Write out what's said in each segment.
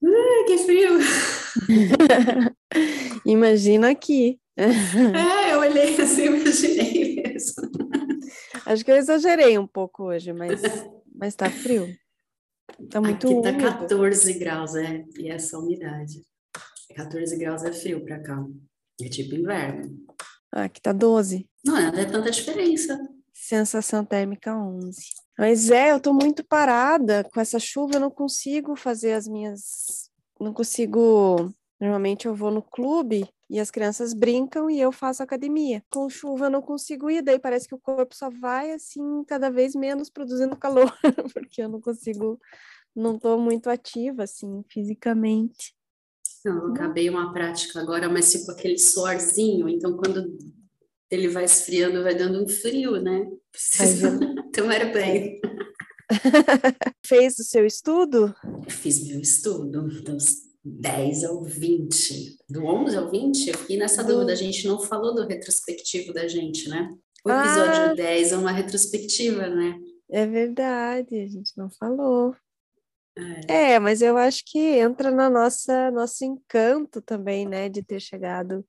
Que frio! Imagina aqui. É, eu olhei assim, imaginei mesmo. Acho que eu exagerei um pouco hoje, mas, mas tá frio. Tá muito Aqui tá úmido. 14 graus, é, e essa umidade. 14 graus é frio pra cá. É tipo inverno. Ah, aqui tá 12. Não é, não é tanta diferença. Sensação térmica 11. Mas é, eu tô muito parada com essa chuva, eu não consigo fazer as minhas. Não consigo. Normalmente eu vou no clube e as crianças brincam e eu faço academia. Com chuva eu não consigo ir, daí parece que o corpo só vai assim, cada vez menos produzindo calor, porque eu não consigo, não tô muito ativa assim, fisicamente. Não, acabei uma prática agora, mas tipo aquele suorzinho, então quando ele vai esfriando, vai dando um frio, né? Precisa tomar banho. Fez o seu estudo? Fiz meu estudo, dos 10 ao 20. Do 11 ao 20, eu fiquei nessa dúvida. A gente não falou do retrospectivo da gente, né? O episódio Ah. 10 é uma retrospectiva, né? É verdade, a gente não falou. É, mas eu acho que entra na nossa nosso encanto também, né, de ter chegado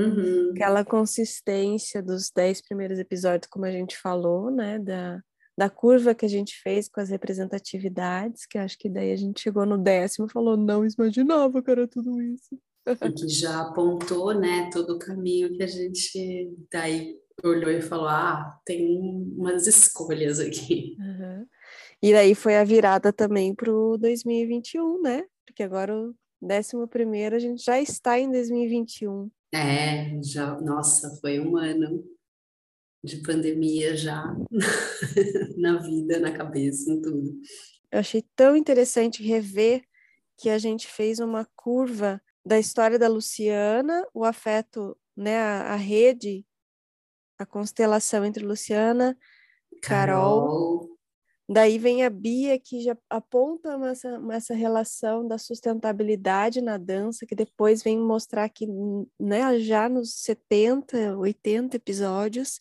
Uhum. aquela consistência dos dez primeiros episódios, como a gente falou, né, da, da curva que a gente fez com as representatividades, que acho que daí a gente chegou no décimo e falou, não imaginava que era tudo isso. E que já apontou, né, todo o caminho que a gente daí olhou e falou: ah, tem umas escolhas aqui. Aham. E daí foi a virada também para o 2021, né? Porque agora o décimo primeiro a gente já está em 2021. É, já, nossa, foi um ano de pandemia já na vida, na cabeça, em tudo. Eu achei tão interessante rever que a gente fez uma curva da história da Luciana, o afeto, né, a, a rede, a constelação entre Luciana, Carol, daí vem a Bia que já aponta essa, essa relação da sustentabilidade na dança, que depois vem mostrar que, né, já nos 70, 80 episódios,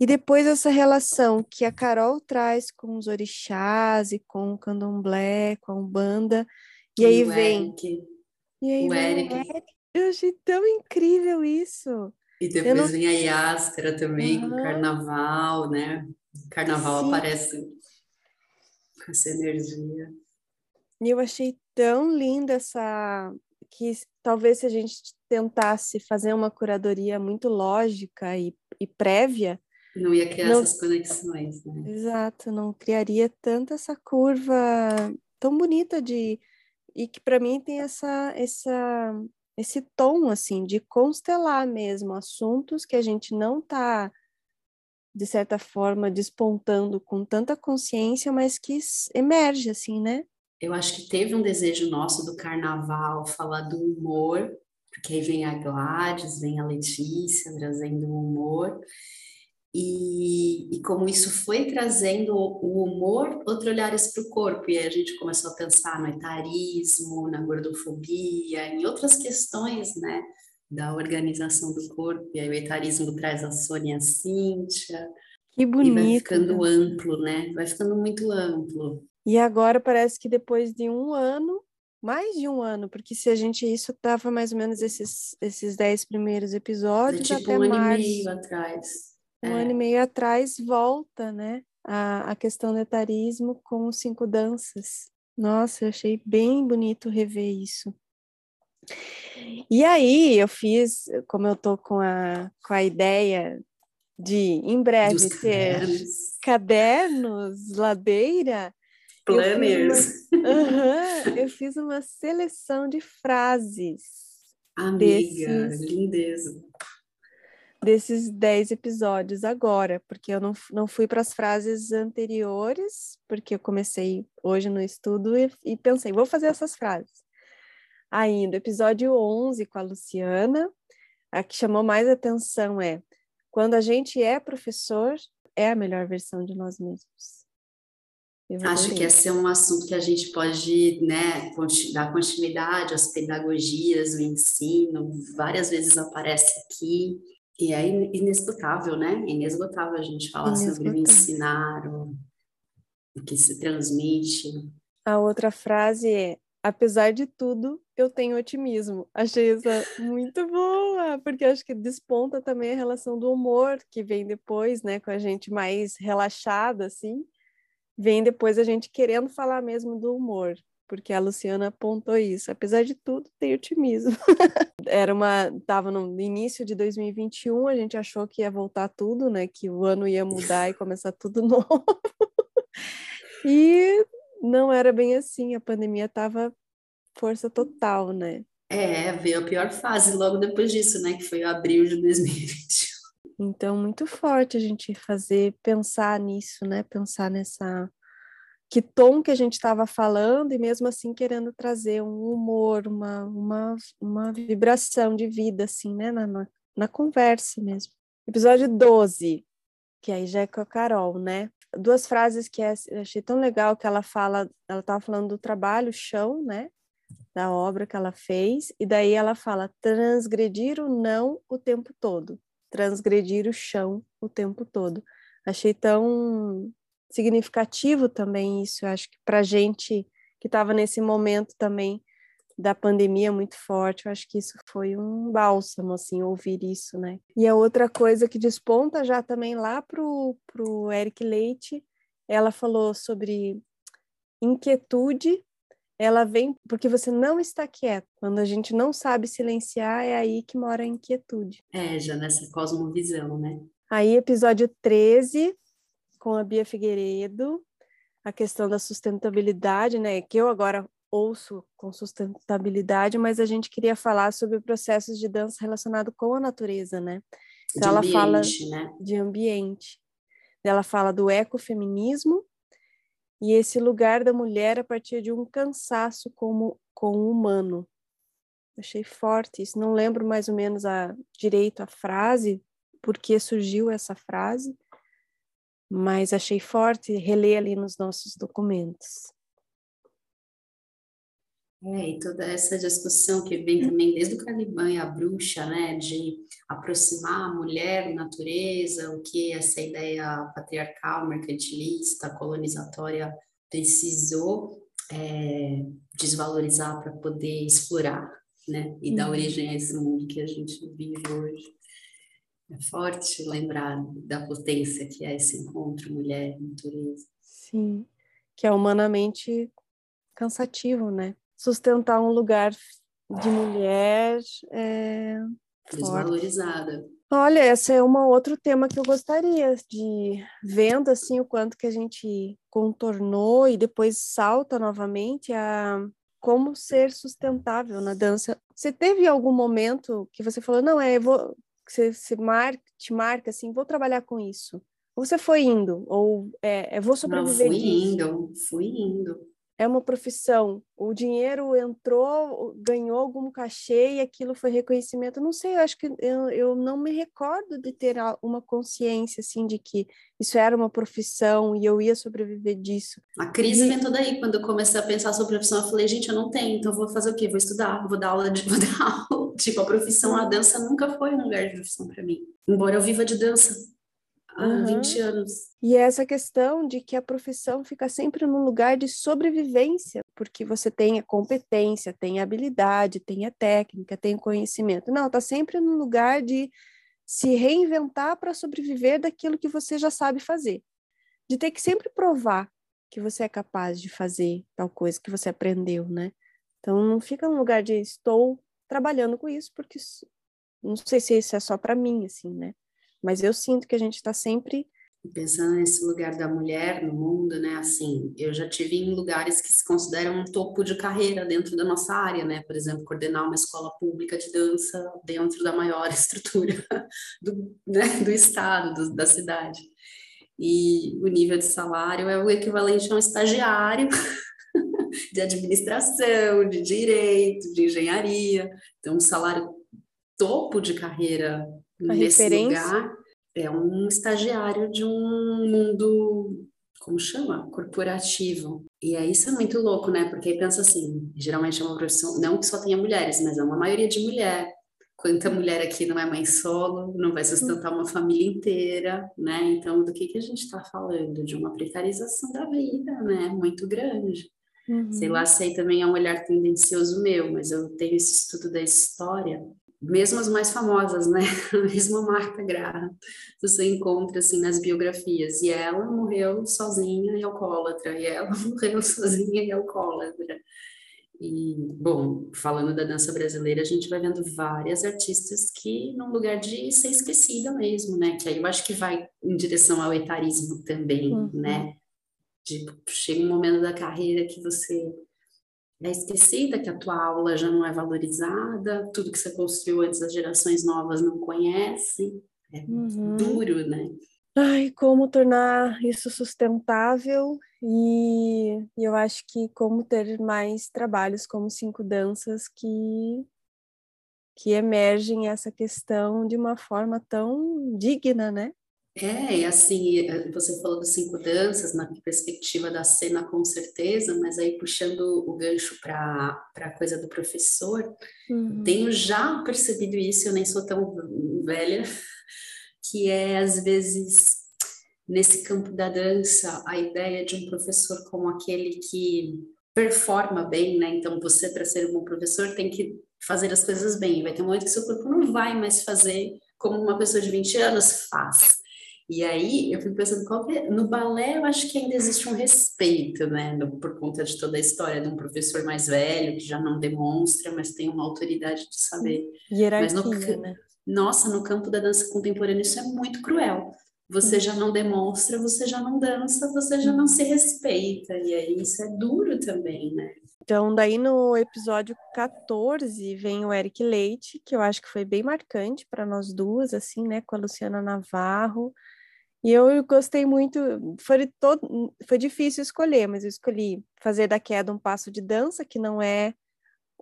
e depois essa relação que a Carol traz com os orixás e com o candomblé, com a Umbanda, e aí o vem, Eric, e aí o Eric. Eric. Eu achei tão incrível isso. E depois não- vem a Yáscara também, com o Aham. carnaval, né? Carnaval Sim. aparece com essa energia. E eu achei tão linda essa. que talvez se a gente tentasse fazer uma curadoria muito lógica e, e prévia, Não ia criar Não- essas conexões, né? exato, não criaria tanta essa curva tão bonita de. E que para mim tem essa, essa, esse tom assim de constelar mesmo assuntos que a gente não está de certa forma despontando com tanta consciência, mas que emerge assim, né? Eu acho que teve um desejo nosso do carnaval falar do humor, porque aí vem a Gladys, vem a Letícia trazendo o humor. E, e, como isso foi trazendo o humor, outro olhares para o corpo. E aí a gente começou a pensar no etarismo, na gordofobia, em outras questões, né? Da organização do corpo. E aí o etarismo traz a Sônia a Cíntia. Que bonito. E vai ficando né? amplo, né? Vai ficando muito amplo. E agora parece que depois de um ano, mais de um ano, porque se a gente isso estava mais ou menos esses esses dez primeiros episódios tipo até um março. ano e meio atrás. Um é. ano e meio atrás volta, né? A, a questão do etarismo com cinco danças. Nossa, eu achei bem bonito rever isso. E aí eu fiz, como eu tô com a, com a ideia de em breve Dos ter cadernos. cadernos, ladeira, Planners. eu fiz, uma, Aham, eu fiz uma seleção de frases Amiga, desses- lindeza. desses 10 episódios agora, porque eu não, não fui para as frases anteriores, porque eu comecei hoje no estudo e, e pensei, vou fazer essas frases. Ainda, episódio 11 com a Luciana, a que chamou mais atenção é: quando a gente é professor, é a melhor versão de nós mesmos. Acho que esse é um assunto que a gente pode né, dar continuidade às pedagogias, o ensino, várias vezes aparece aqui, e é in- inesgotável, né? Inesgotável a gente falar sobre o ensinar, o, o que se transmite. A outra frase é: apesar de tudo, eu tenho otimismo. Achei essa muito boa, porque acho que desponta também a relação do humor que vem depois, né, com a gente mais relaxada assim. Vem depois a gente querendo falar mesmo do humor, porque a Luciana apontou isso. Apesar de tudo, tem otimismo. Era uma, tava no início de 2021, a gente achou que ia voltar tudo, né, que o ano ia mudar e começar tudo novo. E não era bem assim, a pandemia estava força total, né? É, veio a pior fase logo depois disso, né? Que foi o abril de 2021. Então, muito forte a gente fazer, pensar nisso, né? Pensar nessa. Que tom que a gente estava falando e mesmo assim querendo trazer um humor, uma, uma, uma vibração de vida, assim, né? Na, na, na conversa mesmo. Episódio 12, que aí já é com a Carol, né? Duas frases que é- eu achei tão legal que ela fala, ela estava falando do trabalho, chão, né? Da obra que ela fez, e daí ela fala transgredir o não o tempo todo transgredir o chão o tempo todo. Achei tão significativo também isso, eu acho que para gente que estava nesse momento também da pandemia muito forte, eu acho que isso foi um bálsamo, assim, ouvir isso, né? E a outra coisa que desponta já também lá pro, pro Eric Leite, ela falou sobre inquietude, ela vem porque você não está quieto. Quando a gente não sabe silenciar, é aí que mora a inquietude. É, já nessa cosmovisão, né? Aí, episódio 13, com a Bia Figueiredo, a questão da sustentabilidade, né? Que eu agora ouço com sustentabilidade, mas a gente queria falar sobre processos de dança relacionado com a natureza, né? De Então, ela fala ambiente, né? de ambiente. Ela fala do ecofeminismo e esse lugar da mulher a partir de um cansaço como com o humano. Achei forte isso. Não lembro mais ou menos a direito a frase, por que surgiu essa frase, mas achei forte reler ali nos nossos documentos. É, e toda essa discussão que vem também desde o Caliban e a bruxa, né, de aproximar a mulher, natureza, o que essa ideia patriarcal, mercantilista, colonizatória precisou é, desvalorizar para poder explorar, né, e dar Uhum. origem a esse mundo que a gente vive hoje. É forte lembrar da potência que é esse encontro mulher-natureza. Sim, que é humanamente cansativo, né? Sustentar um lugar de mulher é. Desvalorizada. Olha, esse é um outro tema que eu gostaria de vendo assim o quanto que a gente contornou e depois salta novamente a como ser sustentável na dança. Você teve algum momento que você falou, não, é, eu vou, você, você marca, te marca assim, vou trabalhar com isso. Ou você foi indo, ou é, eu vou Não, sobreviver fui disso. indo, fui indo. É uma profissão, o dinheiro entrou, ganhou algum cachê e aquilo foi reconhecimento. Não sei, eu acho que eu, eu não me recordo de ter uma consciência assim de que isso era uma profissão e eu ia sobreviver disso. A crise e... vem toda aí. Quando eu comecei a pensar sobre profissão, eu falei, gente, eu não tenho, então vou fazer o quê? Vou estudar, vou dar aula de vou dar aula. Tipo, a profissão, a dança nunca foi um lugar de profissão para mim. Embora eu viva de dança uhum. 20 anos. E é essa questão de que a profissão fica sempre num lugar de sobrevivência, porque você tem a competência, tem a habilidade, tem a técnica, tem o conhecimento. Não, está sempre num lugar de se reinventar para sobreviver daquilo que você já sabe fazer. De ter que sempre provar que você é capaz de fazer tal coisa que você aprendeu, né? Então não fica num lugar de estou trabalhando com isso, porque não sei se isso é só para mim, assim, né? Mas eu sinto que a gente está sempre pensando nesse lugar da mulher no mundo, né? Assim, eu já tive em lugares que se consideram um topo de carreira dentro da nossa área, né? Por exemplo, coordenar uma escola pública de dança dentro da maior estrutura do, né? do estado, do, da cidade. E o nível de salário é o equivalente a um estagiário de administração, de direito, de engenharia. Então, um salário topo de carreira a nesse referência. lugar é um estagiário de um mundo, como chama? Corporativo. E aí isso é muito louco, né? Porque aí pensa assim, geralmente é uma profissão, não que só tenha mulheres, mas é uma maioria de mulher. Quanta mulher aqui não é mãe solo, não vai sustentar uma família inteira, né? Então, do que, que a gente está falando? De uma precarização da vida, né? Muito grande. Uhum. Sei lá, sei também é um olhar tendencioso meu, mas eu tenho esse estudo da história mesmo as mais famosas, né? A mesma Marta Graham, você encontra assim nas biografias. E ela morreu sozinha e alcoólatra, e ela morreu sozinha e alcoólatra. E, bom, falando da dança brasileira, a gente vai vendo várias artistas que, num lugar de ser esquecida mesmo, né? Que aí eu acho que vai em direção ao etarismo também, uhum. né? Tipo, chega um momento da carreira que você é esquecida, que a tua aula já não é valorizada, tudo que você construiu antes as gerações novas não conhecem. É uhum. duro, né? Ai, como tornar isso sustentável e, e eu acho que como ter mais trabalhos como cinco danças que que emergem essa questão de uma forma tão digna, né? É, e assim, eh, você falou dos cinco danças na perspectiva da cena, com certeza, mas aí puxando o gancho para a coisa do professor, uhum. tenho já percebido isso, eu nem sou tão velha, que é às vezes nesse campo da dança a ideia de um professor como aquele que performa bem, né? Então você para ser um bom professor tem que fazer as coisas bem. Vai ter um momento que seu corpo não vai mais fazer como uma pessoa de 20 anos faz. E aí eu fico pensando, qual é? no balé eu acho que ainda existe um respeito, né, por conta de toda a história de um professor mais velho que já não demonstra, mas tem uma autoridade de saber. Hierarquia, mas no, né? Nossa, no campo da dança contemporânea isso é muito cruel. Você uhum. já não demonstra, você já não dança, você já não se respeita. E aí isso é duro também, né? Então, daí no episódio 14 vem o Eric Leite, que eu acho que foi bem marcante para nós duas, assim, né, com a Luciana Navarro. E eu gostei muito, foi, todo, foi difícil escolher, mas eu escolhi fazer da queda um passo de dança, que não é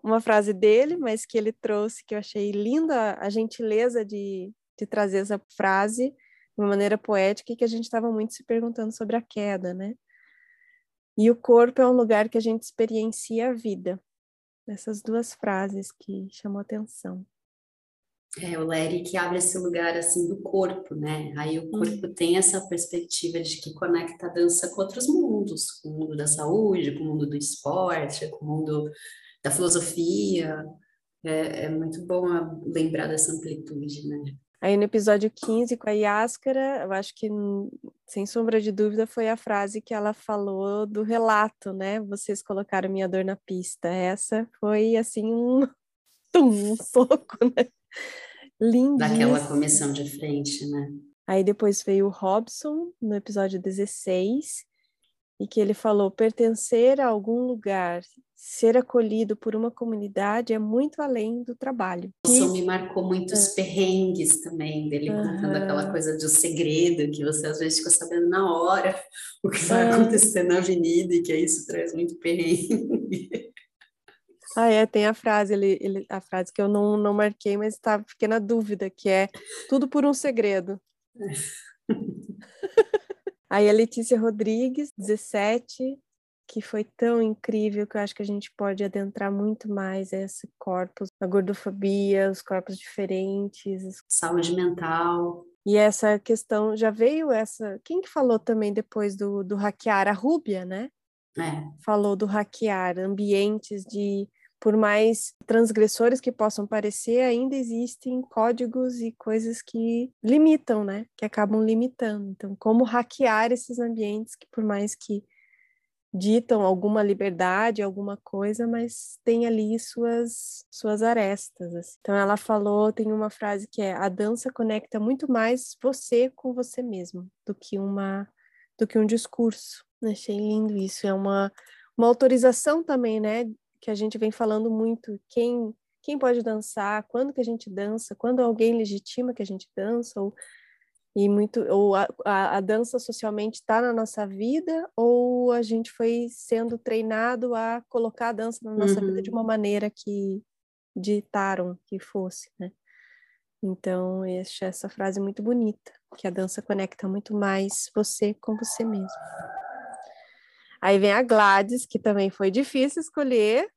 uma frase dele, mas que ele trouxe, que eu achei linda a gentileza de, de trazer essa frase de uma maneira poética e que a gente estava muito se perguntando sobre a queda, né? E o corpo é um lugar que a gente experiencia a vida. Essas duas frases que chamou atenção. É, o Larry que abre esse lugar assim do corpo, né? Aí o corpo uhum. tem essa perspectiva de que conecta a dança com outros mundos, com o mundo da saúde, com o mundo do esporte, com o mundo da filosofia. É, é muito bom lembrar dessa amplitude, né? Aí no episódio 15 com a Yáscara, eu acho que sem sombra de dúvida foi a frase que ela falou do relato, né? Vocês colocaram minha dor na pista. Essa foi assim um, um soco, né? Lindíssimo. Daquela comissão de frente, né? Aí depois veio o Robson, no episódio 16, e que ele falou: pertencer a algum lugar, ser acolhido por uma comunidade é muito além do trabalho. Isso me marcou muitos é. perrengues também, dele uhum. contando aquela coisa de um segredo que você às vezes fica sabendo na hora o que vai acontecer na avenida e que isso traz muito perrengue. Ah, é, tem a frase, ele, ele, a frase que eu não, não marquei, mas tá, fiquei na dúvida, que é tudo por um segredo. Aí a Letícia Rodrigues, 17, que foi tão incrível que eu acho que a gente pode adentrar muito mais esse corpo, a gordofobia, os corpos diferentes. Saúde mental. E essa questão, já veio essa... Quem que falou também depois do, do hackear? A Rúbia, né? É. Falou do hackear, ambientes de por mais transgressores que possam parecer, ainda existem códigos e coisas que limitam, né? Que acabam limitando. Então, como hackear esses ambientes que, por mais que ditam alguma liberdade, alguma coisa, mas tem ali suas suas arestas. Assim. Então ela falou, tem uma frase que é: a dança conecta muito mais você com você mesmo do que uma do que um discurso. Achei lindo isso. É uma uma autorização também, né, que a gente vem falando muito, quem quem pode dançar, quando que a gente dança, quando alguém legitima que a gente dança, ou, e muito, ou a, a, a dança socialmente está na nossa vida, ou a gente foi sendo treinado a colocar a dança na nossa uhum. vida de uma uhum. maneira que ditaram que fosse, né? Então, essa frase é muito bonita, que a dança conecta muito mais você com você mesmo. Aí vem a Gladys, que também foi difícil escolher,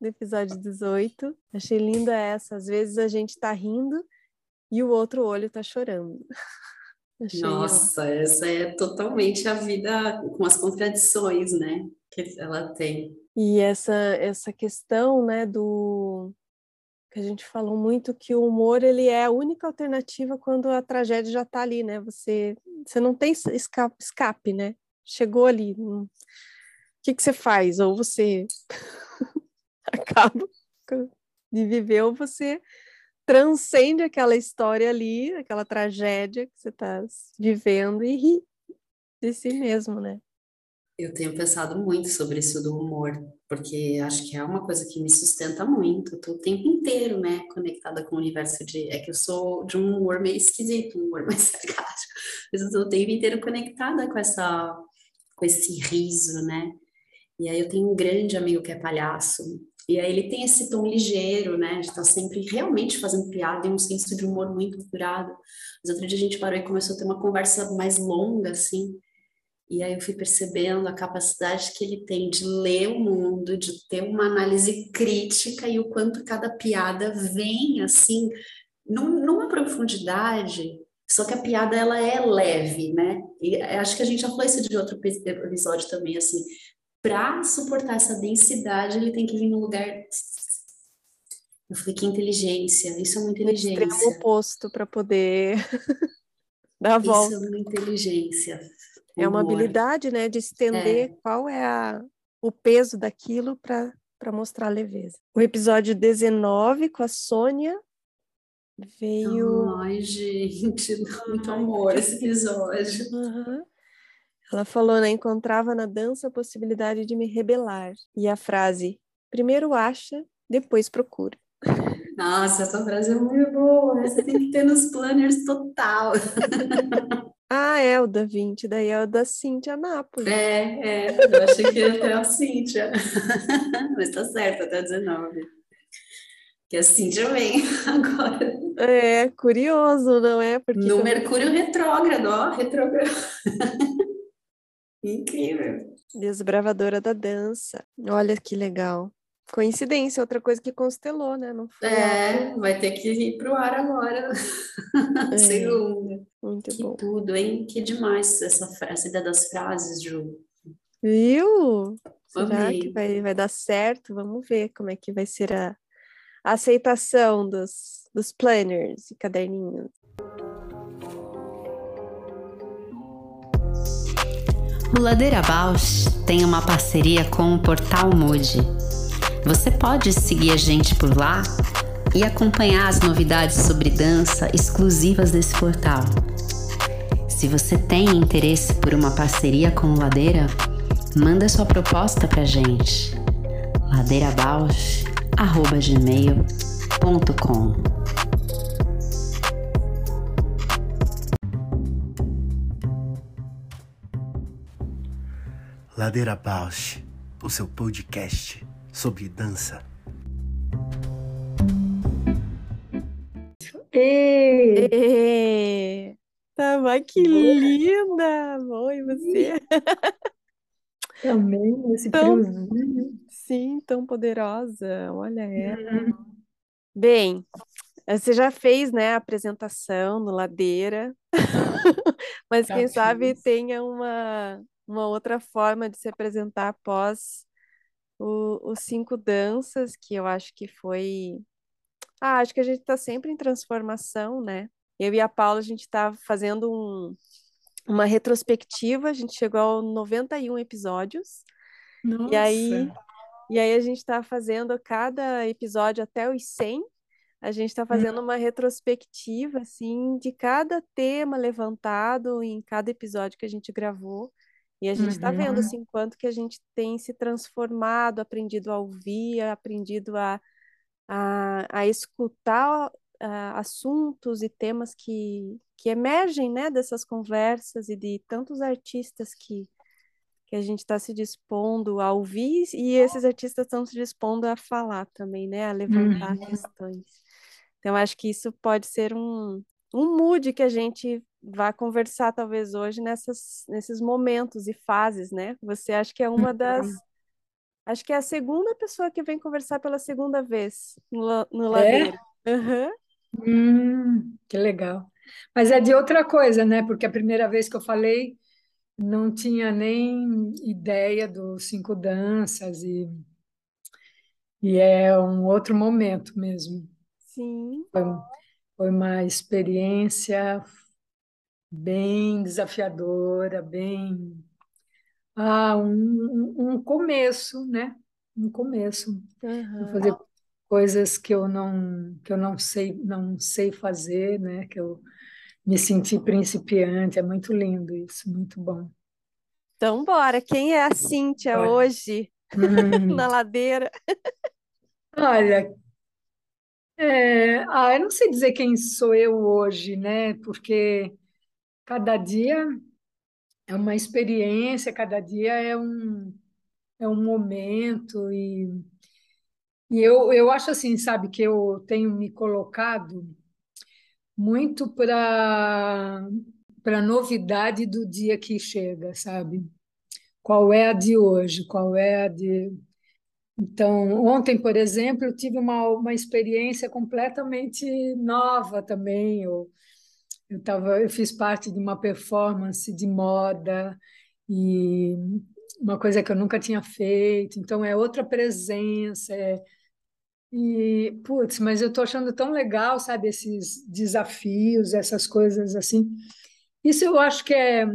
do episódio 18. Achei linda essa. Às vezes a gente tá rindo e o outro olho tá chorando. Achei Nossa, essa é totalmente a vida com as contradições, né? Que ela tem. E essa, essa questão, né, do que a gente falou muito que o humor ele é a única alternativa quando a tragédia já está ali, né? Você você não tem escape, escape né? Chegou ali, o que que você faz? Ou você acaba de viver, ou você transcende aquela história ali, aquela tragédia que você está vivendo e ri de si mesmo, né? Eu tenho pensado muito sobre isso do humor, porque acho que é uma coisa que me sustenta muito. Eu tô o tempo inteiro, né, conectada com o universo de. É que eu sou de um humor meio esquisito, um humor mais sarcástico, mas eu tô o tempo inteiro conectada com essa, com esse riso, né? E aí eu tenho um grande amigo que é palhaço, e aí ele tem esse tom ligeiro, né, de estar tá sempre realmente fazendo piada e um senso de humor muito curado. Mas outro dia a gente parou e começou a ter uma conversa mais longa, assim, e aí eu fui percebendo a capacidade que ele tem de ler o mundo, de ter uma análise crítica e o quanto cada piada vem, assim, num, numa profundidade só que a piada ela é leve, né? E acho que a gente já falou isso de outro episódio também, assim, para suportar essa densidade, ele tem que vir num lugar. Eu falei, que inteligência, isso é uma inteligência. O extremo oposto para poder dar a volta. Isso é uma inteligência. É uma habilidade, né, de estender é. qual é a, o peso daquilo para mostrar a leveza. O episódio 19 com a Sônia veio. Ai, gente, muito amor esse episódio. Uhum. Ela falou, né? Encontrava na dança a possibilidade de me rebelar. E a frase: primeiro acha, depois procura. Nossa, essa frase é muito boa. Você tem que ter nos planners total. ah, é o da 20, daí é o da Cíntia Nápoles. É, é. Eu achei que ia ter a Cíntia. Mas tá certo, até 19. Que a Cíntia vem agora. É, curioso, não é? Porque no Mercúrio retrógrado, ó, retrógrado. Incrível. Desbravadora da dança. Olha que legal. Coincidência, outra coisa que constelou, né? Não foi é, algo... vai ter que ir para o ar agora. É. Segunda. Muito que bom. tudo, hein? Que demais essa, essa ideia das frases, Ju. Viu? Será que vai, vai dar certo? Vamos ver como é que vai ser a, a aceitação dos, dos planners e caderninhos. O Ladeira Bausch tem uma parceria com o portal Mude. Você pode seguir a gente por lá e acompanhar as novidades sobre dança exclusivas desse portal. Se você tem interesse por uma parceria com o Ladeira, Manda sua proposta pra gente. ladeirabausch.gmail.com Ladeira Bausch, o seu podcast sobre dança. Ei! Ei! Tava que linda! Oi, você? Também, esse tão, friozinho. Sim, tão poderosa. Olha ela. Uhum. Bem, você já fez, né, a apresentação no Ladeira, mas já quem fiz. sabe tenha uma, uma outra forma de se apresentar após o, os cinco danças, que eu acho que foi. Ah, acho que a gente está sempre em transformação, né? Eu e a Paula, a gente está fazendo um, uma retrospectiva, a gente chegou ao 91 episódios. Nossa. E aí, e aí a gente está fazendo cada episódio até os 100. A gente está fazendo uma retrospectiva, assim, de cada tema levantado em cada episódio que a gente gravou. E a gente está uhum. vendo assim quanto que a gente tem se transformado, aprendido a ouvir, aprendido a, a, a escutar uh, assuntos e temas que, que emergem né, dessas conversas e de tantos artistas que, que a gente está se dispondo a ouvir e esses artistas estão se dispondo a falar também, né, a levantar uhum. questões. Então, acho que isso pode ser um, um mood que a gente vai conversar talvez hoje nessas, nesses momentos e fases, né? Você acha que é uma das. Acho que é a segunda pessoa que vem conversar pela segunda vez no, no Ladeira. É? Uhum. Hum, que legal. Mas é de outra coisa, né? Porque a primeira vez que eu falei, não tinha nem ideia dos cinco danças e, e é um outro momento mesmo. Sim. Foi, foi uma experiência bem desafiadora, bem ah, um, um começo, né? Um começo. Uhum. Fazer coisas que eu não que eu não sei não sei fazer, né? Que eu me senti principiante. É muito lindo isso, muito bom. Então, bora. Quem é a Cíntia hoje hum. na ladeira? Olha, é, ah, eu não sei dizer quem sou eu hoje, né? Porque cada dia é uma experiência, cada dia é um, é um momento e e eu, eu acho assim, sabe, que eu tenho me colocado muito para para a novidade do dia que chega, sabe? Qual é a de hoje? Qual é a de. Então, ontem, por exemplo, eu tive uma, uma experiência completamente nova também. Eu, eu, tava, eu fiz parte de uma performance de moda e uma coisa que eu nunca tinha feito. Então, é outra presença, é e, putz, mas eu estou achando tão legal, sabe, esses desafios, essas coisas assim. Isso eu acho que é,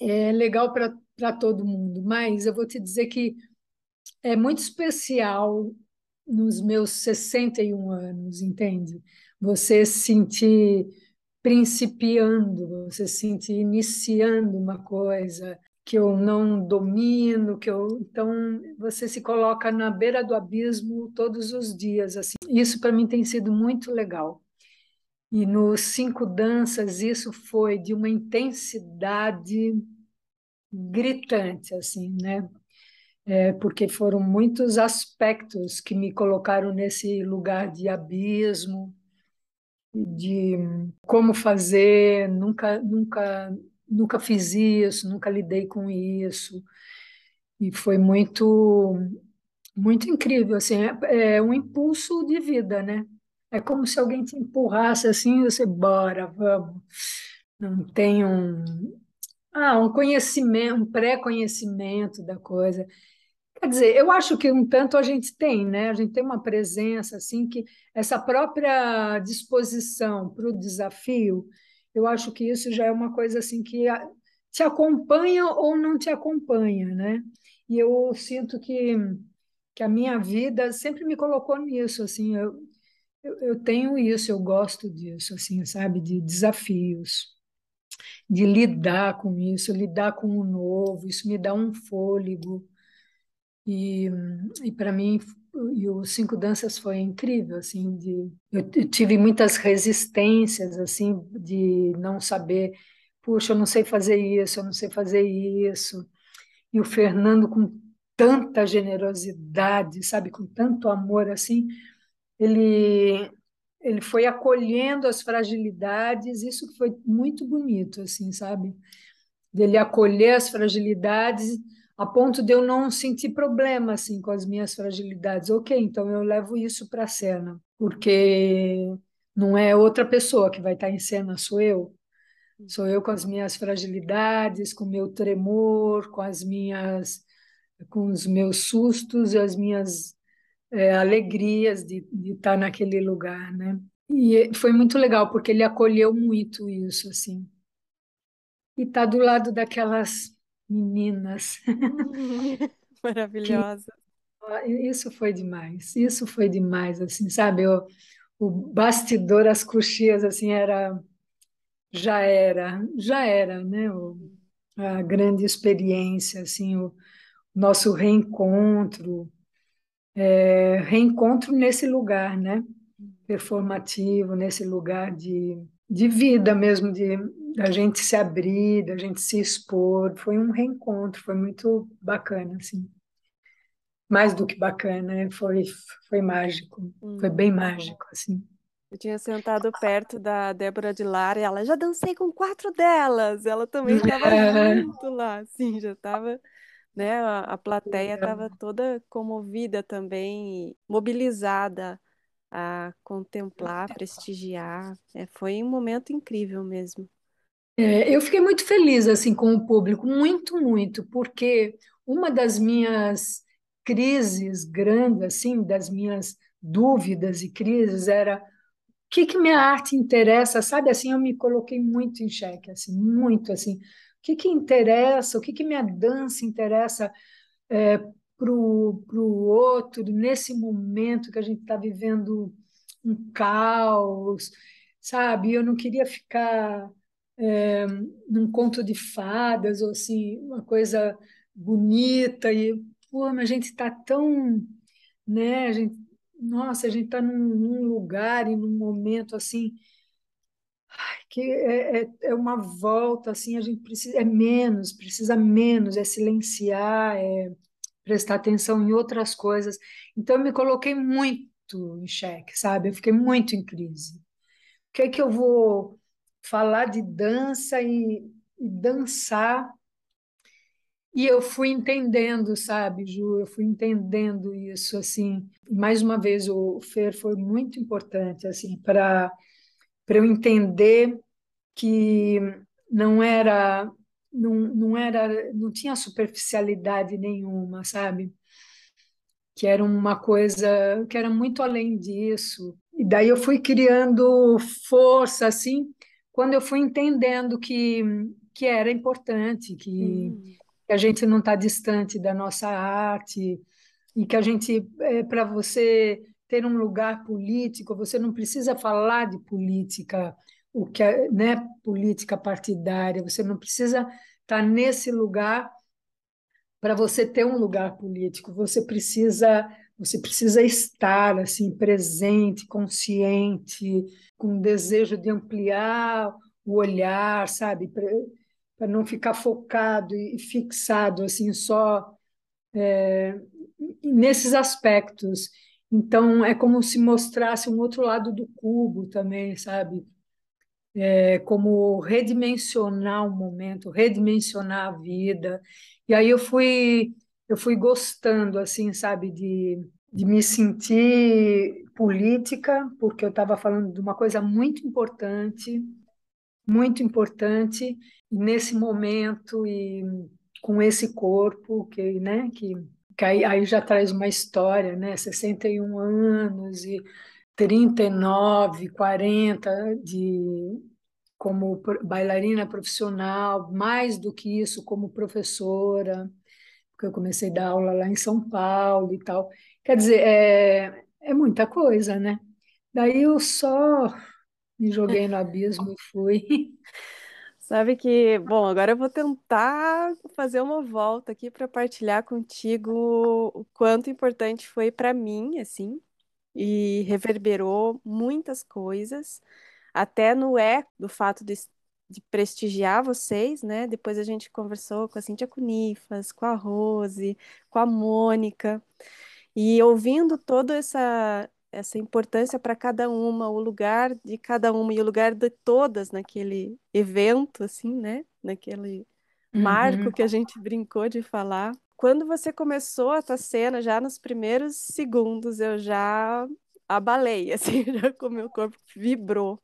é legal para todo mundo, mas eu vou te dizer que é muito especial nos meus 61 anos, entende? Você se sentir principiando, você se sentir iniciando uma coisa, que eu não domino, que eu então você se coloca na beira do abismo todos os dias assim. Isso para mim tem sido muito legal. E nos cinco danças isso foi de uma intensidade gritante assim, né? É, porque foram muitos aspectos que me colocaram nesse lugar de abismo, de como fazer, nunca nunca nunca fiz isso, nunca lidei com isso. E foi muito muito incrível, assim, é, é um impulso de vida, né? É como se alguém te empurrasse assim, e você, bora, vamos. Não tem um, ah, um conhecimento, um pré-conhecimento da coisa. Quer dizer, eu acho que um tanto a gente tem, né? A gente tem uma presença assim que essa própria disposição para o desafio eu acho que isso já é uma coisa assim que te acompanha ou não te acompanha, né? E eu sinto que, que a minha vida sempre me colocou nisso, assim, eu, eu, eu tenho isso, eu gosto disso, assim, sabe, de desafios. de lidar com isso, lidar com o novo, isso me dá um fôlego. E, e para mim, e o Cinco Danças foi incrível, assim, de, eu, tive muitas resistências, assim, de não saber, puxa, eu não sei fazer isso, eu não sei fazer isso. E o Fernando, com tanta generosidade, sabe, com tanto amor, assim, ele ele foi acolhendo as fragilidades, isso foi muito bonito, assim, sabe? Dele acolher as fragilidades a ponto de eu não sentir problema assim com as minhas fragilidades. Ok, então eu levo isso para a cena, porque não é outra pessoa que vai estar em cena, sou eu. Sou eu com as minhas fragilidades, com o meu tremor, com as minhas, com os meus sustos e as minhas é, alegrias de, de estar naquele lugar, né? E foi muito legal porque ele acolheu muito isso, assim. E tá do lado daquelas meninas. Maravilhosa. Isso foi demais, isso foi demais, assim, sabe? O, o bastidor, as coxias, assim, era, já era, já era, né? O, a grande experiência, assim, o nosso reencontro, é, reencontro nesse lugar, né? Performativo, nesse lugar de, de vida mesmo, de da gente se abrir, da gente se expor. Foi um reencontro, foi muito bacana, assim. Mais do que bacana, foi, foi mágico, hum. foi bem mágico, assim. Eu tinha sentado perto da Débora de Lara e ela já dancei com quatro delas. Ela também estava é. junto lá, assim, já estava, né? A, a plateia estava toda comovida também, mobilizada a contemplar, prestigiar. É, foi um momento incrível mesmo. É, eu fiquei muito feliz assim com o público, muito, muito, porque uma das minhas crises grandes, assim, das minhas dúvidas e crises era o que que minha arte interessa, sabe? Assim, eu me coloquei muito em xeque, assim, muito assim. O que que interessa? O que que minha dança interessa é, para o outro nesse momento que a gente está vivendo um caos, sabe? Eu não queria ficar é, num conto de fadas, ou assim, uma coisa bonita, e, pô, mas a gente está tão, né, a gente, nossa, a gente está num, num, lugar e num momento, assim, que é, é, é, uma volta, assim, a gente precisa, é menos, precisa menos, é silenciar, é prestar atenção em outras coisas. Então, eu me coloquei muito em xeque, sabe? Eu fiquei muito em crise. O que é que eu vou falar de dança e, e dançar. E eu fui entendendo, sabe, Ju, eu fui entendendo isso assim. Mais uma vez o Fer foi muito importante assim para eu entender que não era não, não era não tinha superficialidade nenhuma, sabe? Que era uma coisa que era muito além disso. E daí eu fui criando força assim quando eu fui entendendo que, que era importante, que, hum. que a gente não está distante da nossa arte e que a gente, é, para você ter um lugar político, você não precisa falar de política, o que é, né, política partidária, você não precisa estar tá nesse lugar para você ter um lugar político, você precisa você precisa estar assim presente, consciente, com desejo de ampliar o olhar, sabe, para não ficar focado e fixado assim só é, nesses aspectos. Então é como se mostrasse um outro lado do cubo também, sabe? É, como redimensionar o momento, redimensionar a vida. E aí eu fui eu fui gostando, assim, sabe, de, de me sentir política, porque eu estava falando de uma coisa muito importante, muito importante, nesse momento e com esse corpo que, né, que, que aí, aí já traz uma história, né, 61 anos e 39, 40 de como bailarina profissional, mais do que isso como professora, porque eu comecei a dar aula lá em São Paulo e tal. Quer dizer, é, é muita coisa, né? Daí eu só me joguei no abismo e fui. Sabe que, bom, agora eu vou tentar fazer uma volta aqui para partilhar contigo o quanto importante foi para mim, assim, e reverberou muitas coisas, até no eco do fato de, de prestigiar vocês, né? Depois a gente conversou com a Cíntia Cunifas, com a Rose, com a Mônica, e ouvindo toda essa essa importância para cada uma, o lugar de cada uma e o lugar de todas naquele evento, assim, né? Naquele marco Uhum, que a gente brincou de falar. Quando você começou a tua cena, já nos primeiros segundos, eu já abalei, assim, já com o meu corpo vibrou.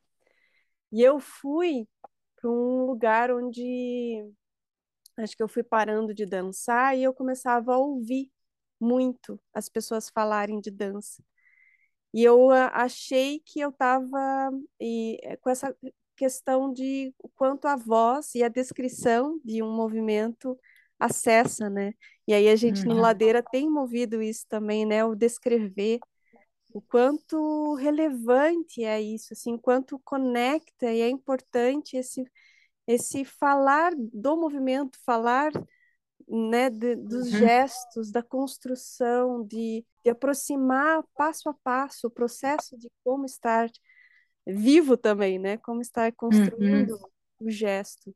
E eu fui para um lugar onde acho que eu fui parando de dançar e eu começava a ouvir muito as pessoas falarem de dança. E eu ah, achei que eu estava com essa questão de o quanto a voz e a descrição de um movimento acessa, né? E aí a gente no uhum, Ladeira tem movido isso também, né? O descrever o quanto relevante é isso, assim, o quanto conecta e é importante esse esse falar do movimento, falar né, de, dos uhum, gestos, da construção, de, de aproximar passo a passo o processo de como estar vivo também, né, como estar construindo uhum. o gesto.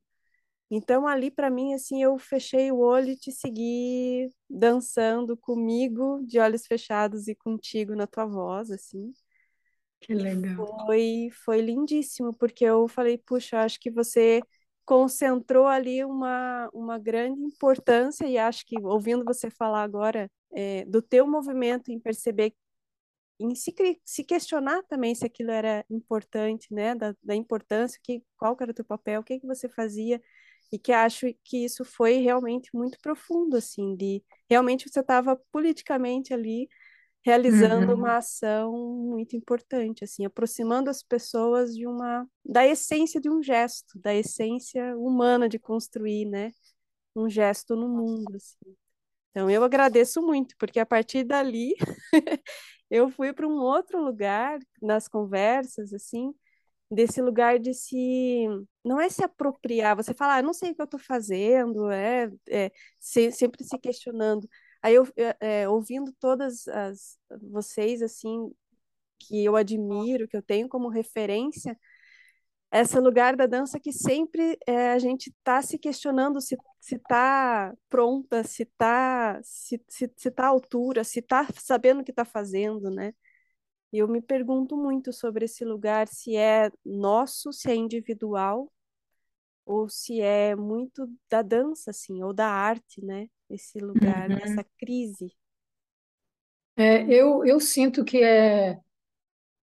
Então ali para mim assim eu fechei o olho e te segui dançando comigo de olhos fechados e contigo na tua voz assim. Que legal. foi foi lindíssimo porque eu falei, puxa, acho que você concentrou ali uma, uma grande importância e acho que ouvindo você falar agora é, do teu movimento em perceber em se, se questionar também se aquilo era importante, né, da, da importância, que, qual era o teu papel, o que que você fazia, e que acho que isso foi realmente muito profundo, assim, de realmente você estava politicamente ali realizando Uhum, uma ação muito importante, assim, aproximando as pessoas de uma da essência de um gesto, da essência humana de construir, né, um gesto no mundo, assim. Então eu agradeço muito, porque a partir dali eu fui para um outro lugar nas conversas, assim, desse lugar de se não é se apropriar, você fala, ah, não sei o que eu estou fazendo, é, é se, sempre se questionando. Aí eu é, ouvindo todas as vocês assim que eu admiro, que eu tenho como referência, esse lugar da dança que sempre é, a gente está se questionando se se está pronta, se está se, se, se tá à altura, se está sabendo o que está fazendo, né? E eu me pergunto muito sobre esse lugar, se é nosso, se é individual, ou se é muito da dança, assim, ou da arte, né? Esse lugar, uhum. dessa crise. É, eu, eu sinto que é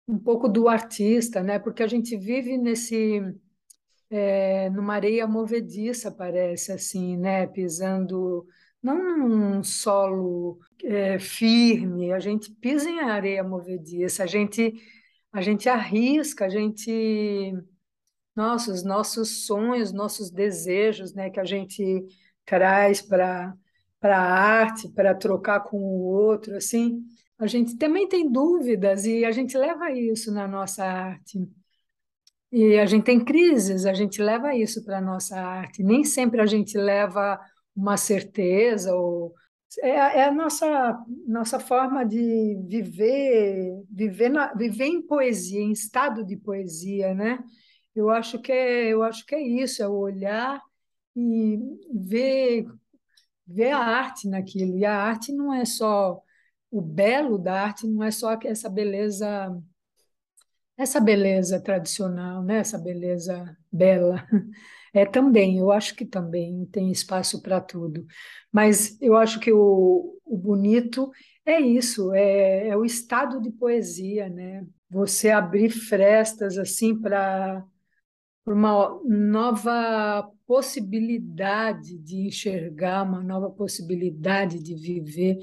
um pouco do artista, né? Porque a gente vive nesse é, numa areia movediça, parece assim, né? Pisando não num solo é, firme, a gente pisa em areia movediça, a gente a gente arrisca, a gente nossa, os nossos sonhos, nossos desejos, né? Que a gente traz para para a arte, para trocar com o outro, assim. A gente também tem dúvidas e a gente leva isso na nossa arte. E a gente tem crises, a gente leva isso para a nossa arte. Nem sempre a gente leva uma certeza ou é, é a nossa nossa forma de viver, viver na, viver em poesia, em estado de poesia, né? Eu acho que é, eu acho que é isso, é olhar e ver ver a arte naquilo. E a arte não é só o belo da arte, não é só essa beleza essa beleza tradicional, né? Essa beleza bela. É também, eu acho que também tem espaço para tudo. Mas eu acho que o, o bonito é isso, é, é o estado de poesia, né? Você abrir frestas assim para uma nova possibilidade de enxergar, uma nova possibilidade de viver.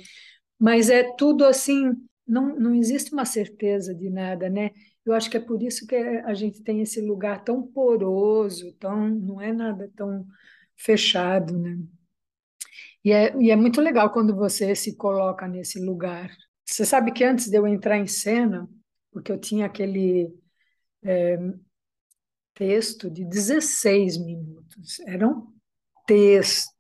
Mas é tudo assim, não, não existe uma certeza de nada, né? Eu acho que é por isso que a gente tem esse lugar tão poroso, tão, não é nada tão fechado, né? E é, e é muito legal quando você se coloca nesse lugar. Você sabe que antes de eu entrar em cena, porque eu tinha aquele texto de 16 minutos. Era um texto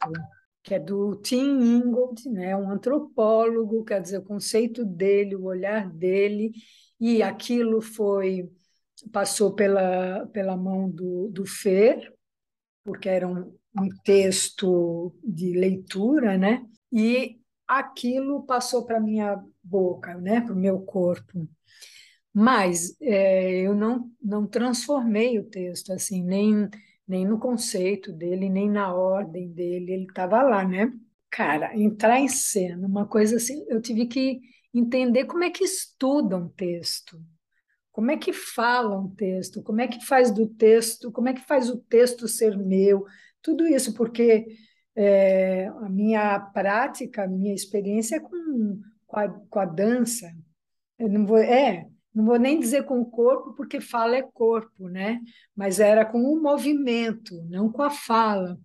que é do Tim Ingold, né, um antropólogo, quer dizer, o conceito dele, o olhar dele, e aquilo foi passou pela, pela mão do, do Fer, porque era um, um texto de leitura, né? E aquilo passou para minha boca, né? Para o meu corpo. Mas é, eu não, não transformei o texto assim, nem, nem no conceito dele, nem na ordem dele, ele estava lá, né? Cara, entrar em cena, uma coisa assim, eu tive que entender como é que estuda um texto, como é que fala um texto, como é que faz do texto, como é que faz o texto ser meu, tudo isso, porque é, a minha prática, a minha experiência é com, com, a, com a dança. Eu não vou, é, não vou nem dizer com o corpo, porque fala é corpo, né? Mas era com o movimento, não com a fala.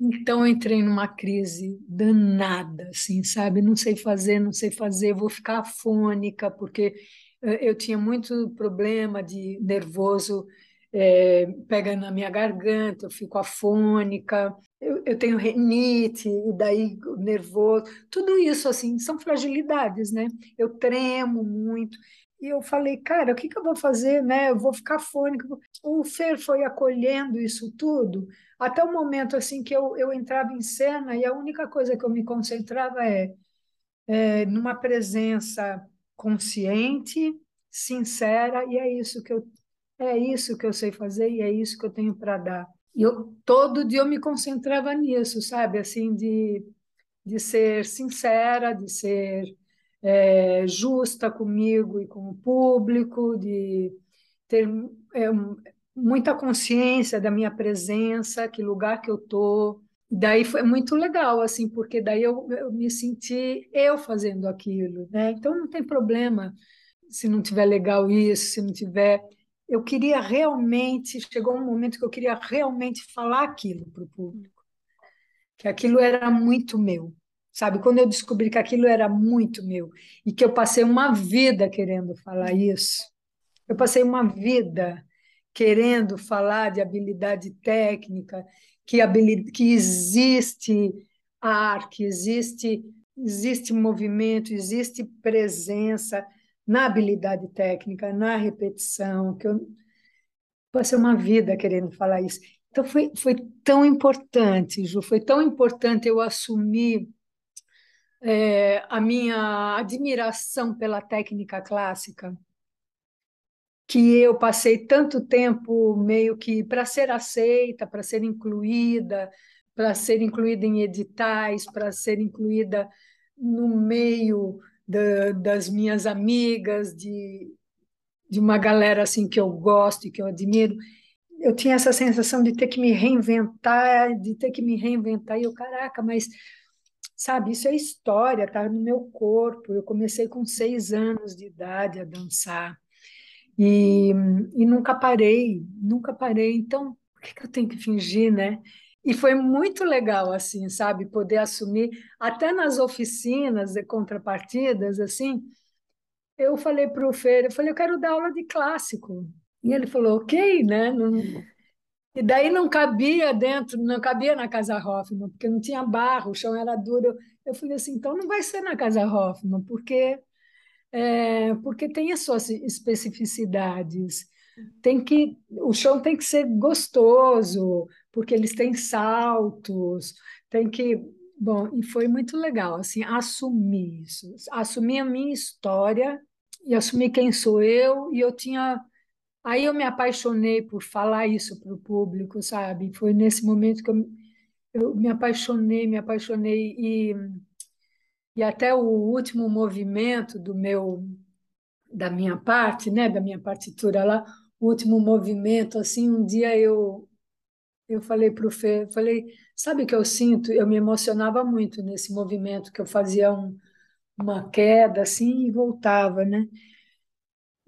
Então eu entrei numa crise danada, assim, sabe? Não sei fazer, não sei fazer, vou ficar afônica, porque eh, eu tinha muito problema de nervoso, é, pega na minha garganta, eu fico afônica, eu, eu tenho renite, e daí nervoso, tudo isso, assim, são fragilidades, né? Eu tremo muito, e eu falei, cara, o que, que eu vou fazer, né? Eu vou ficar fônica. O Fer foi acolhendo isso tudo, até o momento assim que eu, eu entrava em cena e a única coisa que eu me concentrava é, é numa presença consciente, sincera, e é isso que eu é isso que eu sei fazer e é isso que eu tenho para dar. E eu todo dia eu me concentrava nisso, sabe? Assim de de ser sincera, de ser é, justa comigo e com o público, de ter é, muita consciência da minha presença, que lugar que eu tô. Daí foi muito legal, assim, porque daí eu, eu me senti eu fazendo aquilo, né? Então não tem problema se não tiver legal isso, se não tiver. Eu queria realmente, chegou um momento que eu queria realmente falar aquilo para o público, que aquilo era muito meu, sabe? Quando eu descobri que aquilo era muito meu e que eu passei uma vida querendo falar isso, eu passei uma vida querendo falar de habilidade técnica, que, habilidade, que existe ar, que existe, existe movimento, existe presença na habilidade técnica, na repetição, que eu passei uma vida querendo falar isso. Então foi, foi tão importante, Ju, foi tão importante eu assumir é, a minha admiração pela técnica clássica, que eu passei tanto tempo meio que para ser aceita, para ser incluída, para ser incluída em editais, para ser incluída no meio da, das minhas amigas, de, de uma galera assim que eu gosto e que eu admiro. Eu tinha essa sensação de ter que me reinventar, de ter que me reinventar, e eu, caraca, mas sabe? Isso é história, tá no meu corpo. Eu comecei com seis anos de idade a dançar e, e nunca parei, nunca parei. Então, por que, que eu tenho que fingir, né? E foi muito legal, assim, sabe? Poder assumir, até nas oficinas de contrapartidas, assim, eu falei para o Fer, eu falei, eu quero dar aula de clássico. E ele falou, ok, né? Não, e daí não cabia dentro, não cabia na Casa Hoffman, porque não tinha barro, o chão era duro. Eu falei assim, então não vai ser na Casa Hoffman, porque é, porque tem as suas especificidades. Tem que o chão tem que ser gostoso, porque eles têm saltos, tem que bom, e foi muito legal assim assumir isso, assumir a minha história e assumir quem sou eu e eu tinha Aí eu me apaixonei por falar isso para o público, sabe? Foi nesse momento que eu, eu me apaixonei, me apaixonei e, e até o último movimento do meu da minha parte, né, da minha partitura lá, o último movimento, assim, um dia eu eu falei para o Fê, falei, sabe o que eu sinto? Eu me emocionava muito nesse movimento que eu fazia um, uma queda assim e voltava, né?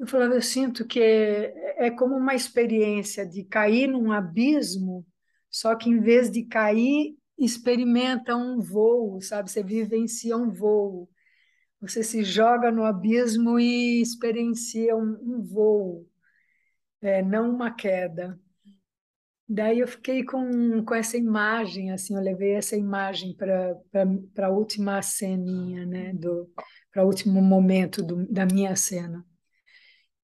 Eu falava, eu sinto que é, é como uma experiência de cair num abismo, só que em vez de cair, experimenta um voo, sabe? Você vivencia um voo. Você se joga no abismo e experiencia um, um voo. é, não uma queda. Daí eu fiquei com, com essa imagem, assim, eu levei essa imagem para a última ceninha, né, para o último momento do, da minha cena.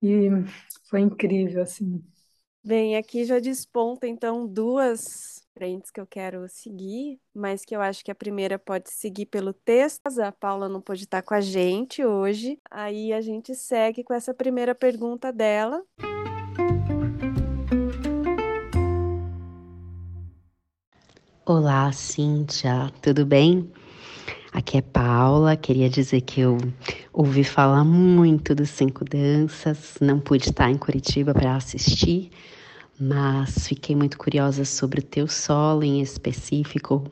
E foi incrível, assim. Bem, aqui já desponta, então, duas frentes que eu quero seguir, mas que eu acho que a primeira pode seguir pelo texto. A Paula não pode estar com a gente hoje. Aí a gente segue com essa primeira pergunta dela. Olá, Cíntia, tudo bem? Aqui é Paula, queria dizer que eu ouvi falar muito dos Cinco Danças, não pude estar em Curitiba para assistir, mas fiquei muito curiosa sobre o teu solo em específico,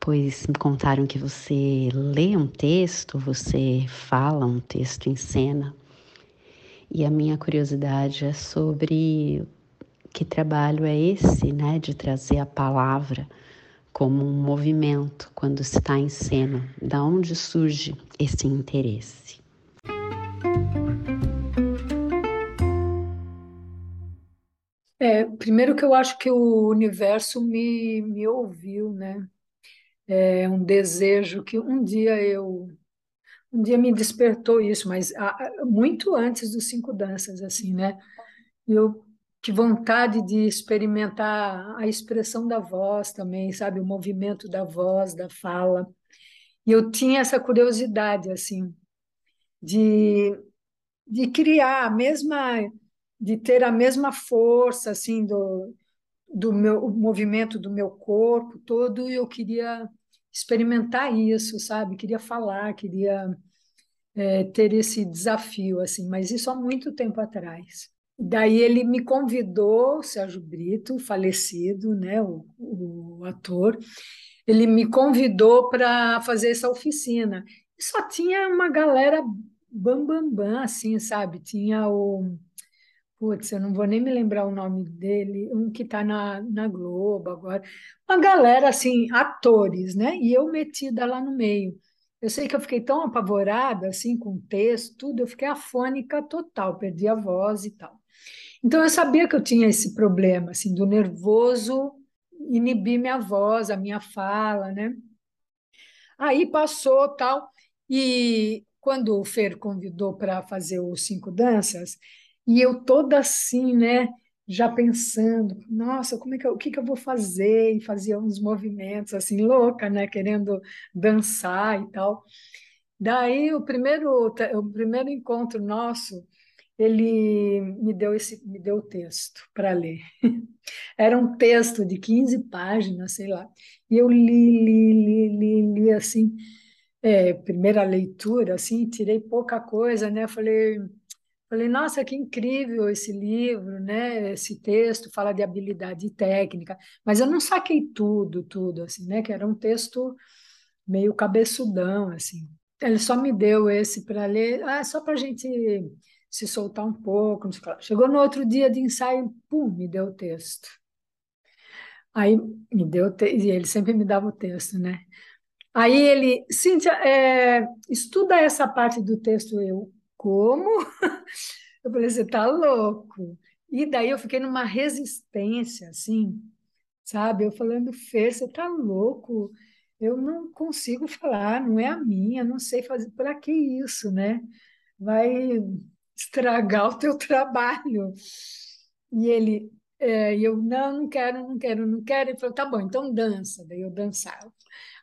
pois me contaram que você lê um texto, você fala um texto em cena. E a minha curiosidade é sobre que trabalho é esse, né, de trazer a palavra como um movimento quando está em cena. Da onde surge esse interesse? É, primeiro que eu acho que o universo me, me ouviu, né? É um desejo que um dia eu um dia me despertou isso, mas muito antes dos cinco danças, assim, né? Eu que vontade de experimentar a expressão da voz também, sabe, o movimento da voz, da fala. E eu tinha essa curiosidade assim de de criar a mesma de ter a mesma força assim do, do meu movimento do meu corpo todo eu queria experimentar isso sabe? Queria falar queria é, ter esse desafio assim mas isso há muito tempo atrás daí ele me convidou Sérgio Brito falecido né o, o ator ele me convidou para fazer essa oficina e só tinha uma galera bam bam bam assim sabe tinha o Putz, eu não vou nem me lembrar o nome dele, um que está na, na Globo agora. Uma galera, assim, atores, né? E eu metida lá no meio. Eu sei que eu fiquei tão apavorada, assim, com o texto, tudo, eu fiquei afônica total, perdi a voz e tal. Então, eu sabia que eu tinha esse problema, assim, do nervoso inibir minha voz, a minha fala, né? Aí passou tal, e quando o Fer convidou para fazer os Cinco Danças, e eu toda assim, né? Já pensando, nossa, como é que eu, o que, que eu vou fazer? E fazia uns movimentos assim, louca, né? Querendo dançar e tal. Daí, o primeiro, o primeiro encontro nosso, ele me deu esse me deu o texto para ler. Era um texto de 15 páginas, sei lá. E eu li, li, li, li, li assim, é, primeira leitura, assim, tirei pouca coisa, né? Falei, Falei, nossa, que incrível esse livro, né? Esse texto fala de habilidade técnica, mas eu não saquei tudo, tudo, assim, né? Que era um texto meio cabeçudão, assim. Ele só me deu esse para ler, ah, só para a gente se soltar um pouco. Chegou no outro dia de ensaio, pum, me deu o texto. Aí me deu, e ele sempre me dava o texto, né? Aí ele, Cíntia, é, estuda essa parte do texto, eu, como? Eu falei, você tá louco? E daí eu fiquei numa resistência, assim, sabe? Eu falando, Fê, você tá louco? Eu não consigo falar, não é a minha, não sei fazer. Para que isso, né? Vai estragar o teu trabalho. E ele, é, eu, não, não quero, não quero, não quero. Ele falou, tá bom, então dança. Daí eu dançava.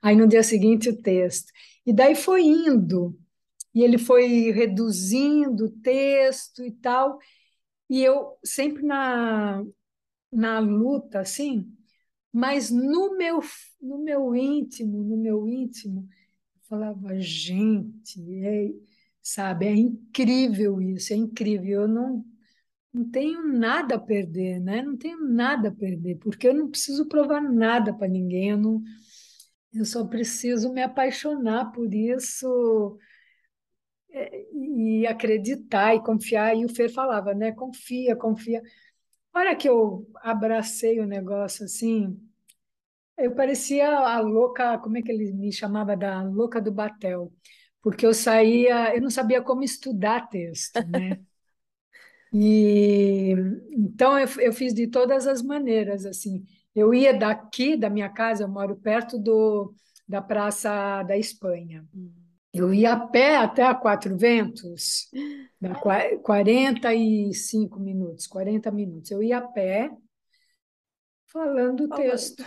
Aí no dia seguinte o texto. E daí foi indo e ele foi reduzindo o texto e tal. E eu sempre na, na luta, assim, mas no meu, no meu íntimo, no meu íntimo, eu falava, gente, é, sabe, é incrível isso, é incrível. Eu não, não tenho nada a perder, né? Não tenho nada a perder, porque eu não preciso provar nada para ninguém, eu, não, eu só preciso me apaixonar por isso e acreditar e confiar. E o Fer falava, né? Confia, confia. Olha que eu abracei o negócio assim, eu parecia a louca, como é que ele me chamava da louca do batel, porque eu saía, eu não sabia como estudar texto, né? E então eu, eu fiz de todas as maneiras, assim. Eu ia daqui da minha casa, eu moro perto do, da Praça da Espanha. Eu ia a pé até a Quatro Ventos, 45 minutos, 40 minutos. Eu ia a pé falando o texto.